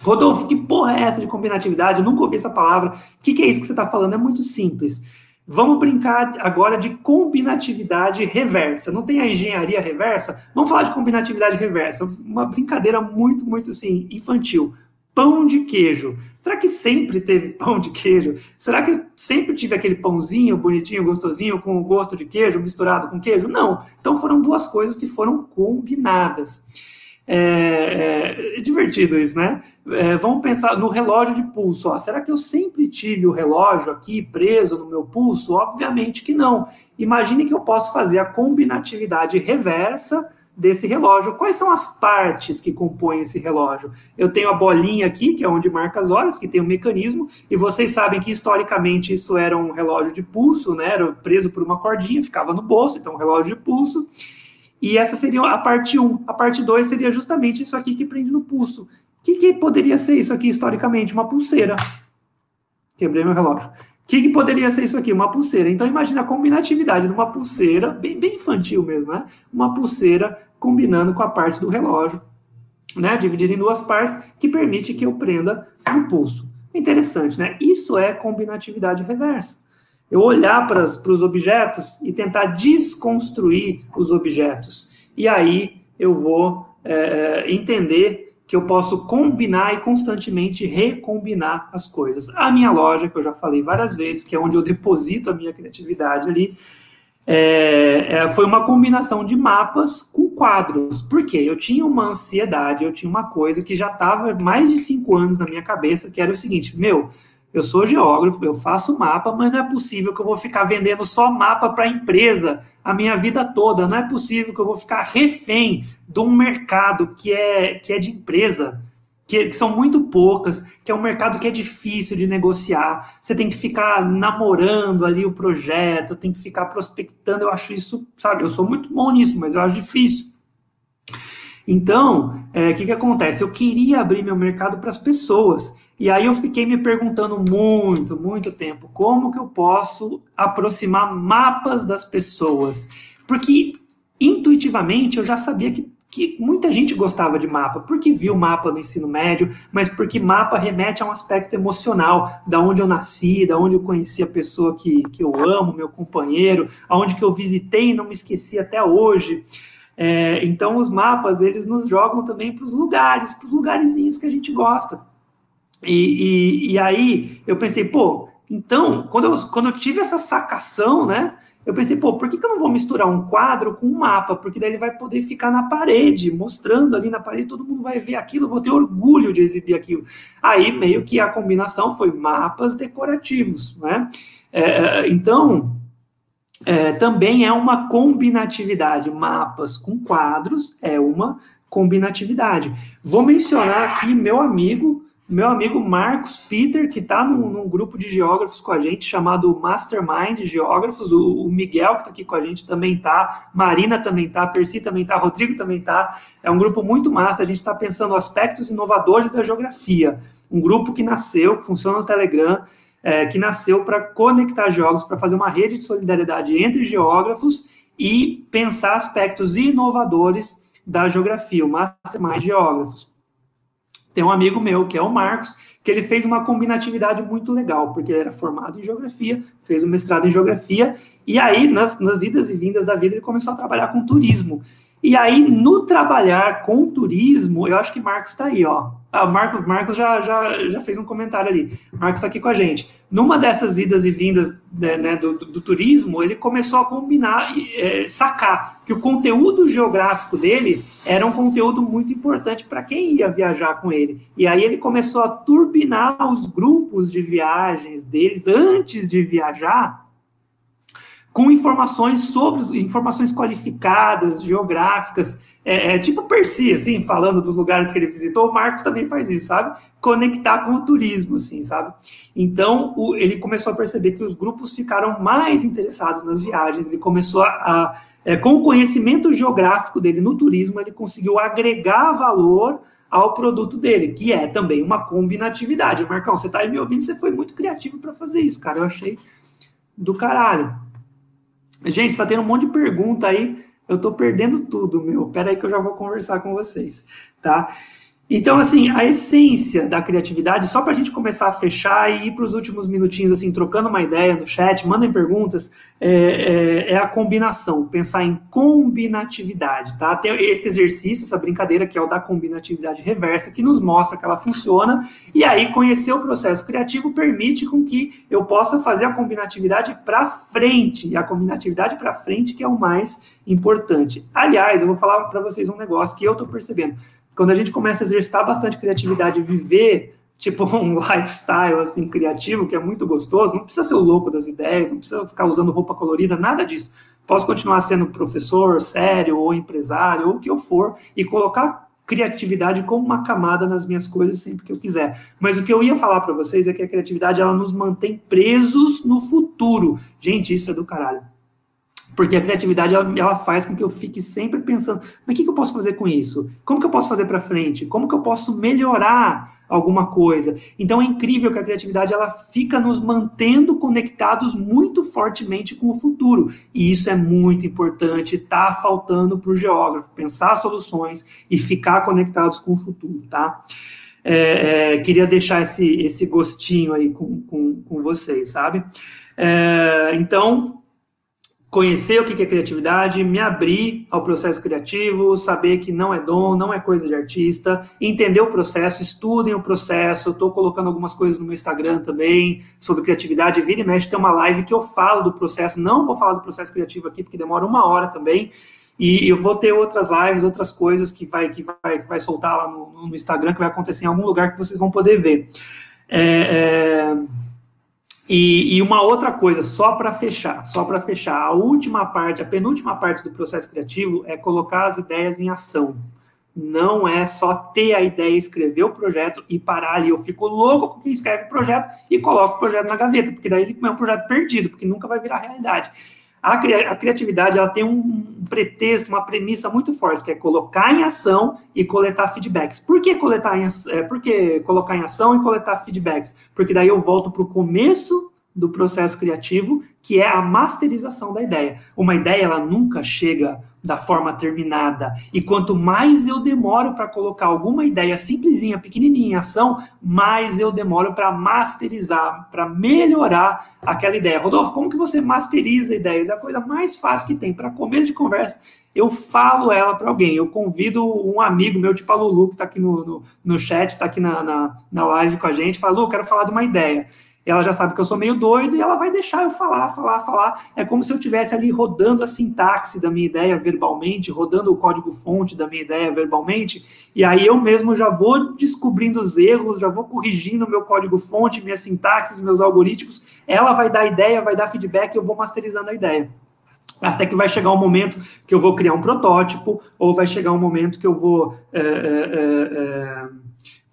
Rodolfo, que porra é essa de combinatividade? Eu nunca ouvi essa palavra. O que, que é isso que você está falando? É muito simples. Vamos brincar agora de combinatividade reversa. Não tem a engenharia reversa? Vamos falar de combinatividade reversa. Uma brincadeira muito, muito assim, infantil. Pão de queijo. Será que sempre teve pão de queijo? Será que sempre tive aquele pãozinho bonitinho, gostosinho, com o gosto de queijo misturado com queijo? Não. Então foram duas coisas que foram combinadas. É, é, é, divertido isso, né? É, vamos pensar no relógio de pulso. Ó, será que eu sempre tive o relógio aqui preso no meu pulso? Obviamente que não. Imagine que eu posso fazer a combinatividade reversa desse relógio. Quais são as partes que compõem esse relógio? Eu tenho a bolinha aqui, que é onde marca as horas, que tem um mecanismo, e vocês sabem que historicamente isso era um relógio de pulso, né? Era preso por uma cordinha, ficava no bolso, então um relógio de pulso. E essa seria a parte 1. A parte 2 seria justamente isso aqui que prende no pulso. O que, que poderia ser isso aqui historicamente? Uma pulseira. Quebrei meu relógio. Que, que poderia ser isso aqui? Uma pulseira. Então imagina a combinatividade de uma pulseira, bem, bem infantil mesmo, né? Uma pulseira combinando com a parte do relógio, né? Dividida em duas partes, que permite que eu prenda no pulso. Interessante, né? Isso é combinatividade reversa eu olhar para, para os objetos e tentar desconstruir os objetos. E aí eu vou é, é, entender que eu posso combinar e constantemente recombinar as coisas. A minha loja, que eu já falei várias vezes, que é onde eu deposito a minha criatividade ali, é, é, foi uma combinação de mapas com quadros. Por quê? Eu tinha uma ansiedade, eu tinha uma coisa que já estava mais de cinco anos na minha cabeça, que era o seguinte, meu, eu sou geógrafo, eu faço mapa, mas não é possível que eu vou ficar vendendo só mapa para empresa a minha vida toda. Não é possível que eu vou ficar refém de um mercado que é, que é de empresa, que, que são muito poucas, que é um mercado que é difícil de negociar. Você tem que ficar namorando ali o projeto, tem que ficar prospectando. Eu acho isso, sabe? Eu sou muito bom nisso, mas eu acho difícil. Então, o é, que, que acontece? Eu queria abrir meu mercado para as pessoas. E aí eu fiquei me perguntando muito, muito tempo, como que eu posso aproximar mapas das pessoas? Porque intuitivamente eu já sabia que, que muita gente gostava de mapa, porque viu mapa no ensino médio, mas porque mapa remete a um aspecto emocional, da onde eu nasci, da onde eu conheci a pessoa que, que eu amo, meu companheiro, aonde que eu visitei e não me esqueci até hoje. É, então os mapas eles nos jogam também para os lugares, para os lugarzinhos que a gente gosta. E, e, e, aí eu pensei, pô, então, quando eu, quando eu tive essa sacação, né? Eu pensei, pô, por que, que eu não vou misturar um quadro com um mapa? Porque daí ele vai poder ficar na parede, mostrando ali na parede, todo mundo vai ver aquilo, vou ter orgulho de exibir aquilo. Aí meio que a combinação foi mapas decorativos, né? É, é então, é, também é uma combinatividade. Mapas com quadros é uma combinatividade. Vou mencionar aqui meu amigo meu amigo Marcos Peter, que está num, num, grupo de geógrafos com a gente, chamado Mastermind Geógrafos, o, o Miguel, que está aqui com a gente, também está, Marina também está, Percy também está, Rodrigo também está. É um grupo muito massa, a gente está pensando aspectos inovadores da geografia. Um grupo que nasceu, que funciona no Telegram, é, que nasceu para conectar geógrafos, para fazer uma rede de solidariedade entre geógrafos e pensar aspectos inovadores da geografia, o Mastermind Geógrafos. Tem um amigo meu, que é o Marcos, que ele fez uma combinatividade muito legal, porque ele era formado em geografia, fez um mestrado em geografia, e aí, nas, nas idas e vindas da vida, ele começou a trabalhar com turismo. E aí, no trabalhar com turismo, eu acho que Marcos está aí, ó. Ah, Marcos, Marcos já, já, já fez um comentário ali. Marcos está aqui com a gente. Numa dessas idas e vindas né, né do, do, do, turismo, ele começou a combinar e é, sacar que o conteúdo geográfico dele era um conteúdo muito importante para quem ia viajar com ele. E aí ele começou a turbinar os grupos de viagens deles antes de viajar com informações sobre informações qualificadas, geográficas, é, é, tipo Percy, assim, falando dos lugares que ele visitou, o Marcos também faz isso, sabe? Conectar com o turismo, assim, sabe? Então, o, ele começou a perceber que os grupos ficaram mais interessados nas viagens, ele começou a, a é, com o conhecimento geográfico dele no turismo, ele conseguiu agregar valor ao produto dele, que é também uma combinatividade. Marcão, você tá aí me ouvindo, você foi muito criativo para fazer isso, cara, eu achei do caralho. Gente, está tendo um monte de pergunta aí. Eu estou perdendo tudo, meu. Pera aí que eu já vou conversar com vocês, tá? Então, assim, a essência da criatividade, só para a gente começar a fechar e ir para os últimos minutinhos, assim, trocando uma ideia no chat, mandem perguntas, é, é, é, a combinação, pensar em combinatividade, tá? Tem esse exercício, essa brincadeira que é o da combinatividade reversa, que nos mostra que ela funciona, e aí conhecer o processo criativo permite com que eu possa fazer a combinatividade para frente, e a combinatividade para frente que é o mais importante. Aliás, eu vou falar para vocês um negócio que eu estou percebendo quando a gente começa a exercitar bastante criatividade, viver tipo um lifestyle assim criativo que é muito gostoso, não precisa ser o louco das ideias, não precisa ficar usando roupa colorida, nada disso. Posso continuar sendo professor, sério ou empresário ou o que eu for e colocar criatividade como uma camada nas minhas coisas sempre que eu quiser. Mas o que eu ia falar para vocês é que a criatividade ela nos mantém presos no futuro. Gente, isso é do caralho. Porque a criatividade ela, ela, faz com que eu fique sempre pensando, mas o que, que eu posso fazer com isso? Como que eu posso fazer para frente? Como que eu posso melhorar alguma coisa? Então é incrível que a criatividade ela fica nos mantendo conectados muito fortemente com o futuro. E isso é muito importante, está faltando para o geógrafo, pensar soluções e ficar conectados com o futuro, tá? É, é, queria deixar esse, esse gostinho aí com, com, com vocês, sabe? É, então, conhecer o que é criatividade, me abrir ao processo criativo, saber que não é dom, não é coisa de artista, entender o processo, estudem o processo. Estou colocando algumas coisas no meu Instagram também sobre criatividade. Vira e mexe, tem uma live que eu falo do processo. Não vou falar do processo criativo aqui, porque demora uma hora também. E eu vou ter outras lives, outras coisas que vai, que vai, que vai soltar lá no, no Instagram, que vai acontecer em algum lugar que vocês vão poder ver. É, é... E, e, uma outra coisa, só para fechar, só para fechar, a última parte, a penúltima parte do processo criativo é colocar as ideias em ação. Não é só ter a ideia, escrever o projeto e parar ali. Eu fico louco com quem escreve o projeto e coloca o projeto na gaveta, porque daí ele é um projeto perdido, porque nunca vai virar realidade. A, a criatividade ela tem um pretexto, uma premissa muito forte, que é colocar em ação e coletar feedbacks. Por que coletar em, é, por que colocar em ação e coletar feedbacks? Porque daí eu volto para o começo do processo criativo, que é a masterização da ideia. Uma ideia ela nunca chega da forma terminada. E quanto mais eu demoro para colocar alguma ideia simplesinha, pequenininha em ação, mais eu demoro para masterizar, para melhorar aquela ideia. Rodolfo, como que você masteriza ideias? É a coisa mais fácil que tem. Para começo de conversa, eu falo ela para alguém. Eu convido um amigo meu, tipo a Lulu, que está aqui no, no, no chat, está aqui na, na, na live com a gente, fala, Lu, quero falar de uma ideia ela já sabe que eu sou meio doido e ela vai deixar eu falar, falar, falar. É como se eu tivesse ali rodando a sintaxe da minha ideia verbalmente, rodando o código-fonte da minha ideia verbalmente, e aí eu mesmo já vou descobrindo os erros, já vou corrigindo meu código-fonte, minhas sintaxes, meus algoritmos. Ela vai dar ideia, vai dar feedback, eu vou masterizando a ideia. Até que vai chegar um momento que eu vou criar um protótipo, ou vai chegar um momento que eu vou. É, é, é,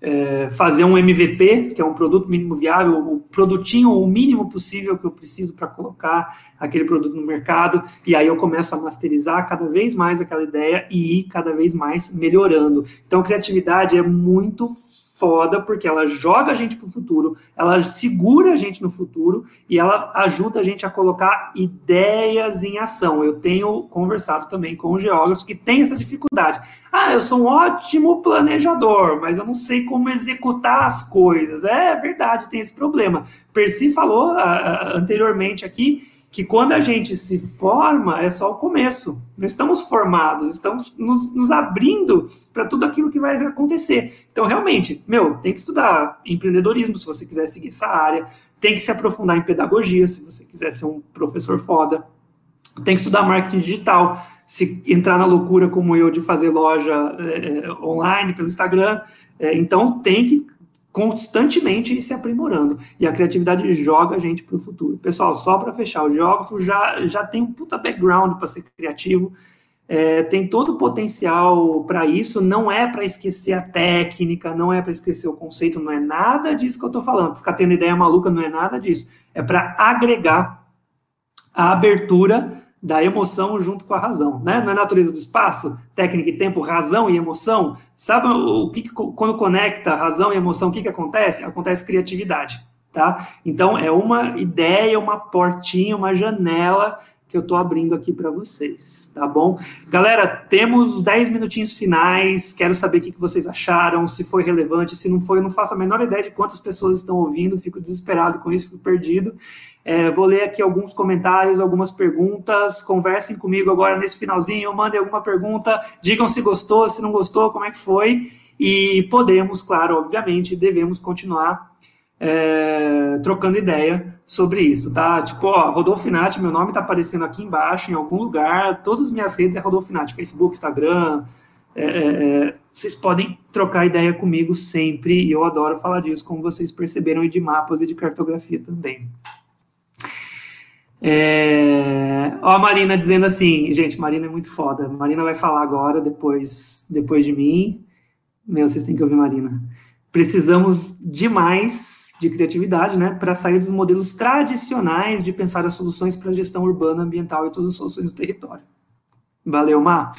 é, fazer um MVP, que é um produto mínimo viável, o produtinho o mínimo possível que eu preciso para colocar aquele produto no mercado, e aí eu começo a masterizar cada vez mais aquela ideia e ir cada vez mais melhorando. Então, criatividade é muito foda, porque ela joga a gente para o futuro, ela segura a gente no futuro e ela ajuda a gente a colocar ideias em ação. Eu tenho conversado também com geógrafos que têm essa dificuldade. Ah, eu sou um ótimo planejador, mas eu não sei como executar as coisas. É verdade, tem esse problema. Percy falou uh, anteriormente aqui que quando a gente se forma é só o começo. Não estamos formados, estamos nos, nos abrindo para tudo aquilo que vai acontecer. Então, realmente, meu, tem que estudar empreendedorismo se você quiser seguir essa área, tem que se aprofundar em pedagogia se você quiser ser um professor foda, tem que estudar marketing digital. Se entrar na loucura como eu de fazer loja é, online pelo Instagram, é, então tem que constantemente se aprimorando. E a criatividade joga a gente para o futuro. Pessoal, só para fechar, o geógrafo já, já tem um puta background para ser criativo, é, tem todo o potencial para isso, não é para esquecer a técnica, não é para esquecer o conceito, não é nada disso que eu estou falando. Ficar tendo ideia maluca não é nada disso. É para agregar a abertura da emoção junto com a razão, né? Na natureza do espaço, técnica e tempo, razão e emoção. Sabe o que, quando conecta razão e emoção, o que, que acontece? Acontece criatividade, tá? Então é uma ideia, uma portinha, uma janela que eu estou abrindo aqui para vocês, tá bom? Galera, temos 10 minutinhos finais, quero saber o que vocês acharam, se foi relevante, se não foi, eu não faço a menor ideia de quantas pessoas estão ouvindo, fico desesperado com isso, fico perdido. É, vou ler aqui alguns comentários, algumas perguntas, conversem comigo agora nesse finalzinho, mandem alguma pergunta, digam se gostou, se não gostou, como é que foi, e podemos, claro, obviamente, devemos continuar é, trocando ideia sobre isso, tá? Tipo, ó, Rodolfo meu nome tá aparecendo aqui embaixo, em algum lugar, todas as minhas redes é Rodolfo Finati, Facebook, Instagram, é, é, é, vocês podem trocar ideia comigo sempre, e eu adoro falar disso, como vocês perceberam, e de mapas e de cartografia também. É... Ó, a Marina dizendo assim, gente, Marina é muito foda. Marina vai falar agora, depois, depois de mim. Meu, vocês têm que ouvir Marina. Precisamos demais de criatividade, né, para sair dos modelos tradicionais de pensar as soluções para a gestão urbana, ambiental e todas as soluções do território. Valeu, Mar.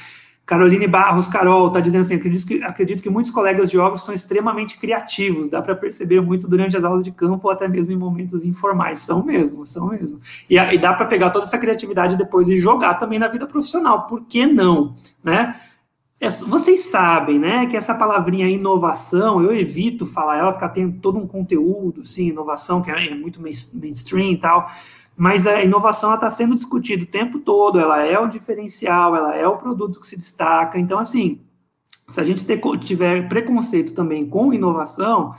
Caroline Barros, Carol, está dizendo assim, acredito que, acredito que muitos colegas geógrafos são extremamente criativos, dá para perceber muito durante as aulas de campo ou até mesmo em momentos informais, são mesmo, são mesmo. E, e dá para pegar toda essa criatividade depois e jogar também na vida profissional, por que não, né? É, vocês sabem, né, que essa palavrinha inovação, eu evito falar ela porque ela tem todo um conteúdo, assim, inovação que é, é muito mainstream e tal, mas a inovação está sendo discutida o tempo todo, ela é o diferencial, ela é o produto que se destaca, então, assim, se a gente ter, tiver preconceito também com inovação,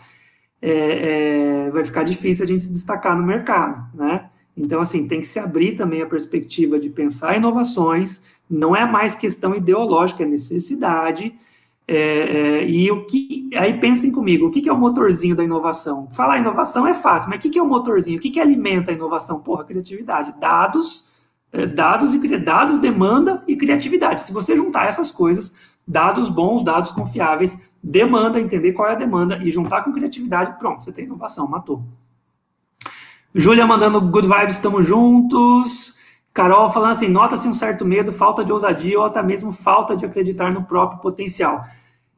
é, é, vai ficar difícil a gente se destacar no mercado, né? Então, assim, tem que se abrir também a perspectiva de pensar inovações, não é mais questão ideológica, é necessidade. É, é, e o que. Aí pensem comigo, o que, que é o motorzinho da inovação? Falar inovação é fácil, mas o que, que é o motorzinho? O que, que alimenta a inovação? Porra, criatividade. Dados, é, dados e dados, demanda e criatividade. Se você juntar essas coisas, dados bons, dados confiáveis, demanda, entender qual é a demanda e juntar com criatividade, pronto, você tem inovação, matou. Júlia mandando good vibes, estamos juntos. Carol falando assim, nota-se um certo medo, falta de ousadia ou até mesmo falta de acreditar no próprio potencial.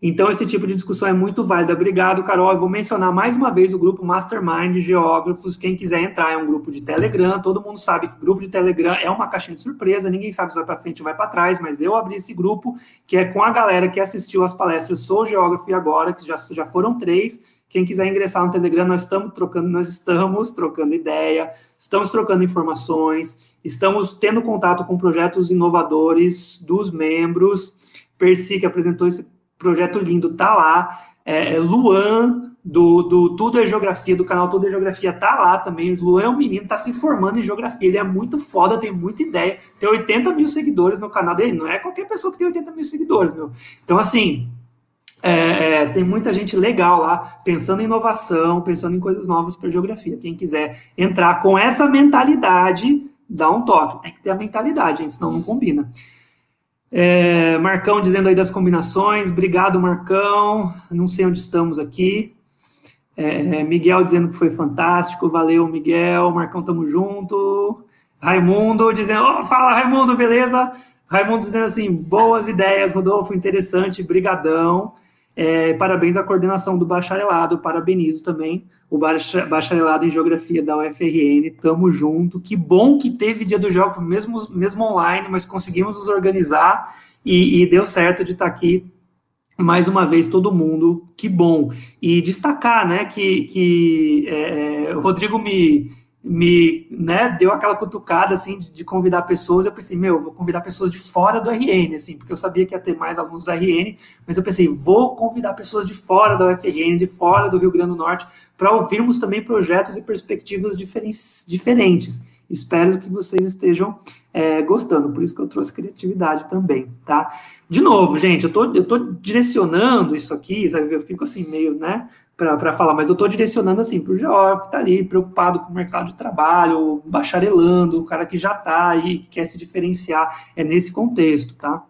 Então, esse tipo de discussão é muito válida. Obrigado, Carol. Eu vou mencionar mais uma vez o grupo Mastermind Geógrafos. Quem quiser entrar, é um grupo de Telegram. Todo mundo sabe que grupo de Telegram é uma caixinha de surpresa. Ninguém sabe se vai para frente ou vai para trás, mas eu abri esse grupo, que é com a galera que assistiu as palestras Sou Geógrafo e Agora, que já, já foram três. Quem quiser ingressar no Telegram, nós estamos trocando, nós estamos trocando ideia, estamos trocando informações Estamos tendo contato com projetos inovadores dos membros. Percy, que apresentou esse projeto lindo, tá lá. É, é, Luan, do, do Tudo é Geografia, do canal Tudo é Geografia, tá lá também. Luan é um menino, tá se formando em geografia. Ele é muito foda, tem muita ideia. Tem 80 mil seguidores no canal dele. Não é qualquer pessoa que tem 80 mil seguidores, meu. Então, assim, é, é, tem muita gente legal lá, pensando em inovação, pensando em coisas novas para geografia. Quem quiser entrar com essa mentalidade, dá um toque. Tem que ter a mentalidade, senão não combina. É, Marcão dizendo aí das combinações. Obrigado, Marcão. Não sei onde estamos aqui. É, Miguel dizendo que foi fantástico. Valeu, Miguel. Marcão, tamo junto. Raimundo dizendo, oh, fala Raimundo, beleza? Raimundo dizendo assim, boas ideias, Rodolfo, interessante, brigadão. É, parabéns à coordenação do bacharelado, parabenizo também o bacharelado em Geografia da UFRN, tamo junto, que bom que teve Dia do Jogo, mesmo, mesmo online, mas conseguimos nos organizar e, e deu certo de estar tá aqui mais uma vez todo mundo, que bom. E destacar, né, que, que é, o Rodrigo me, me né, deu aquela cutucada assim de, convidar pessoas. Eu pensei, meu, vou convidar pessoas de fora do RN, assim, porque eu sabia que ia ter mais alunos do RN, mas eu pensei, vou convidar pessoas de fora da UFRN, de fora do Rio Grande do Norte, para ouvirmos também projetos e perspectivas diferentes. Espero que vocês estejam é, gostando, por isso que eu trouxe criatividade também, tá? De novo, gente, eu tô, eu tô direcionando isso aqui, sabe? Eu fico assim, meio, né? Para falar, mas eu estou direcionando assim para o geógrafo que está ali preocupado com o mercado de trabalho, bacharelando, o cara que já está que quer se diferenciar, é nesse contexto, tá?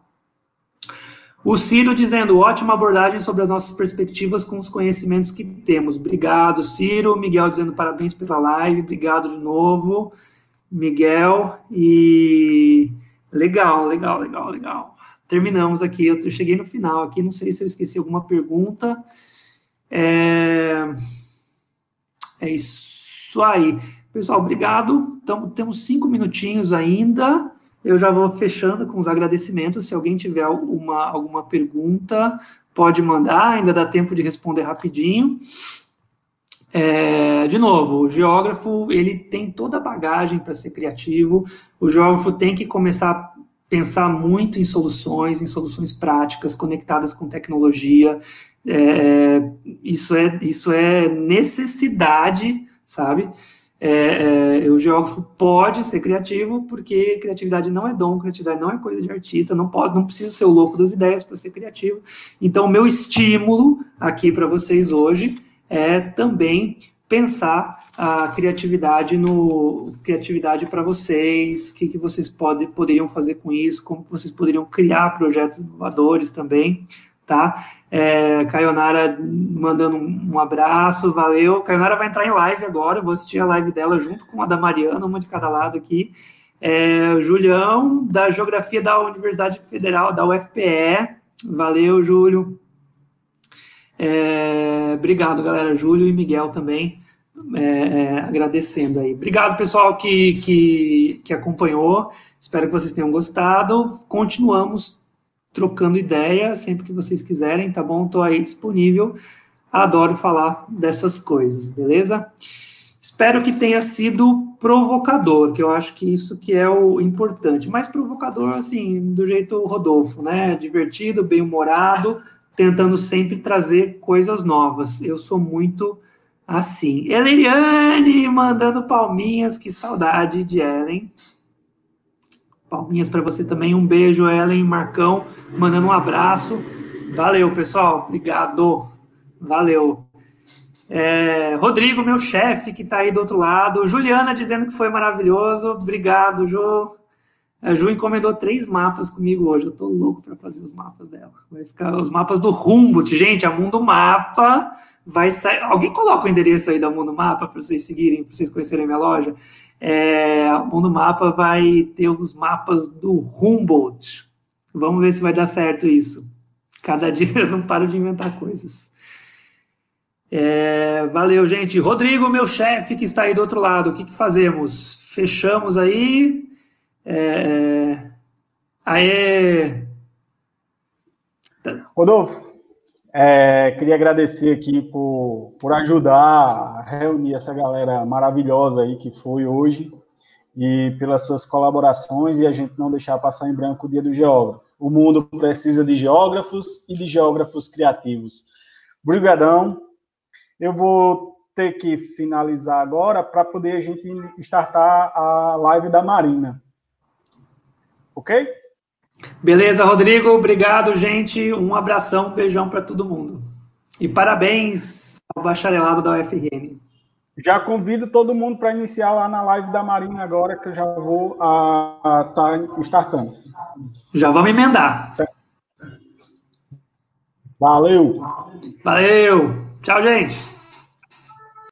O Ciro dizendo, ótima abordagem sobre as nossas perspectivas com os conhecimentos que temos. Obrigado, Ciro. Miguel dizendo parabéns pela live, obrigado de novo, Miguel. E legal, legal, legal, legal. Terminamos aqui, eu cheguei no final aqui, não sei se eu esqueci alguma pergunta. É, é isso aí. Pessoal, obrigado. Então, temos cinco minutinhos ainda. Eu já vou fechando com os agradecimentos. Se alguém tiver uma, alguma pergunta, pode mandar, ainda dá tempo de responder rapidinho. É, de novo, o geógrafo ele tem toda a bagagem para ser criativo. O geógrafo tem que começar a pensar muito em soluções, em soluções práticas conectadas com tecnologia. É, isso é isso é necessidade, sabe? É, é, o geógrafo pode ser criativo, porque criatividade não é dom, criatividade não é coisa de artista, não pode, não precisa ser o louco das ideias para ser criativo. Então, o meu estímulo aqui para vocês hoje é também pensar a criatividade no criatividade para vocês, o que, que vocês pode, poderiam fazer com isso, como vocês poderiam criar projetos inovadores também, tá? É, Caionara mandando um, abraço, valeu. Caionara vai entrar em live agora, vou assistir a live dela junto com a da Mariana, uma de cada lado aqui. É, Julião, da Geografia da Universidade Federal, da UFPE, valeu, Júlio. É, obrigado, galera. Júlio e Miguel também, é, é, agradecendo aí. Obrigado, pessoal, que, que, que acompanhou. Espero que vocês tenham gostado. Continuamos trocando ideia sempre que vocês quiserem, tá bom? Estou aí disponível. Adoro falar dessas coisas, beleza? Espero que tenha sido provocador, que eu acho que isso que é o importante. Mas provocador, assim, do jeito Rodolfo, né? Divertido, bem-humorado, tentando sempre trazer coisas novas. Eu sou muito assim. Eleriane mandando palminhas, que saudade de Ellen. Palminhas para você também. Um beijo, Ellen, Marcão, mandando um abraço. Valeu, pessoal. Obrigado. Valeu. É, Rodrigo, meu chefe, que está aí do outro lado. Juliana dizendo que foi maravilhoso. Obrigado, Ju. A Ju encomendou três mapas comigo hoje. Eu tô louco para fazer os mapas dela. Vai ficar os mapas do Humboldt. Gente, a Mundo Mapa vai sair. Alguém coloca o endereço aí da Mundo Mapa para vocês seguirem, para vocês conhecerem a minha loja. É, a Mundo Mapa vai ter os mapas do Humboldt. Vamos ver se vai dar certo isso. Cada dia eu não paro de inventar coisas. É, valeu, gente. Rodrigo, meu chefe que está aí do outro lado, o que, que fazemos? Fechamos aí é... Aê! Rodolfo, é, queria agradecer aqui por, por ajudar a reunir essa galera maravilhosa aí que foi hoje e pelas suas colaborações e a gente não deixar passar em branco o dia do geógrafo. O mundo precisa de geógrafos e de geógrafos criativos. Obrigadão. Eu vou ter que finalizar agora para poder a gente startar a live da Marina. Ok? Beleza, Rodrigo. Obrigado, gente. Um abração, um beijão para todo mundo. E parabéns ao bacharelado da UFRN. Já convido todo mundo para iniciar lá na live da Marina agora, que eu já vou estar tá startando. Já vamos emendar. Valeu. Valeu. Tchau, gente.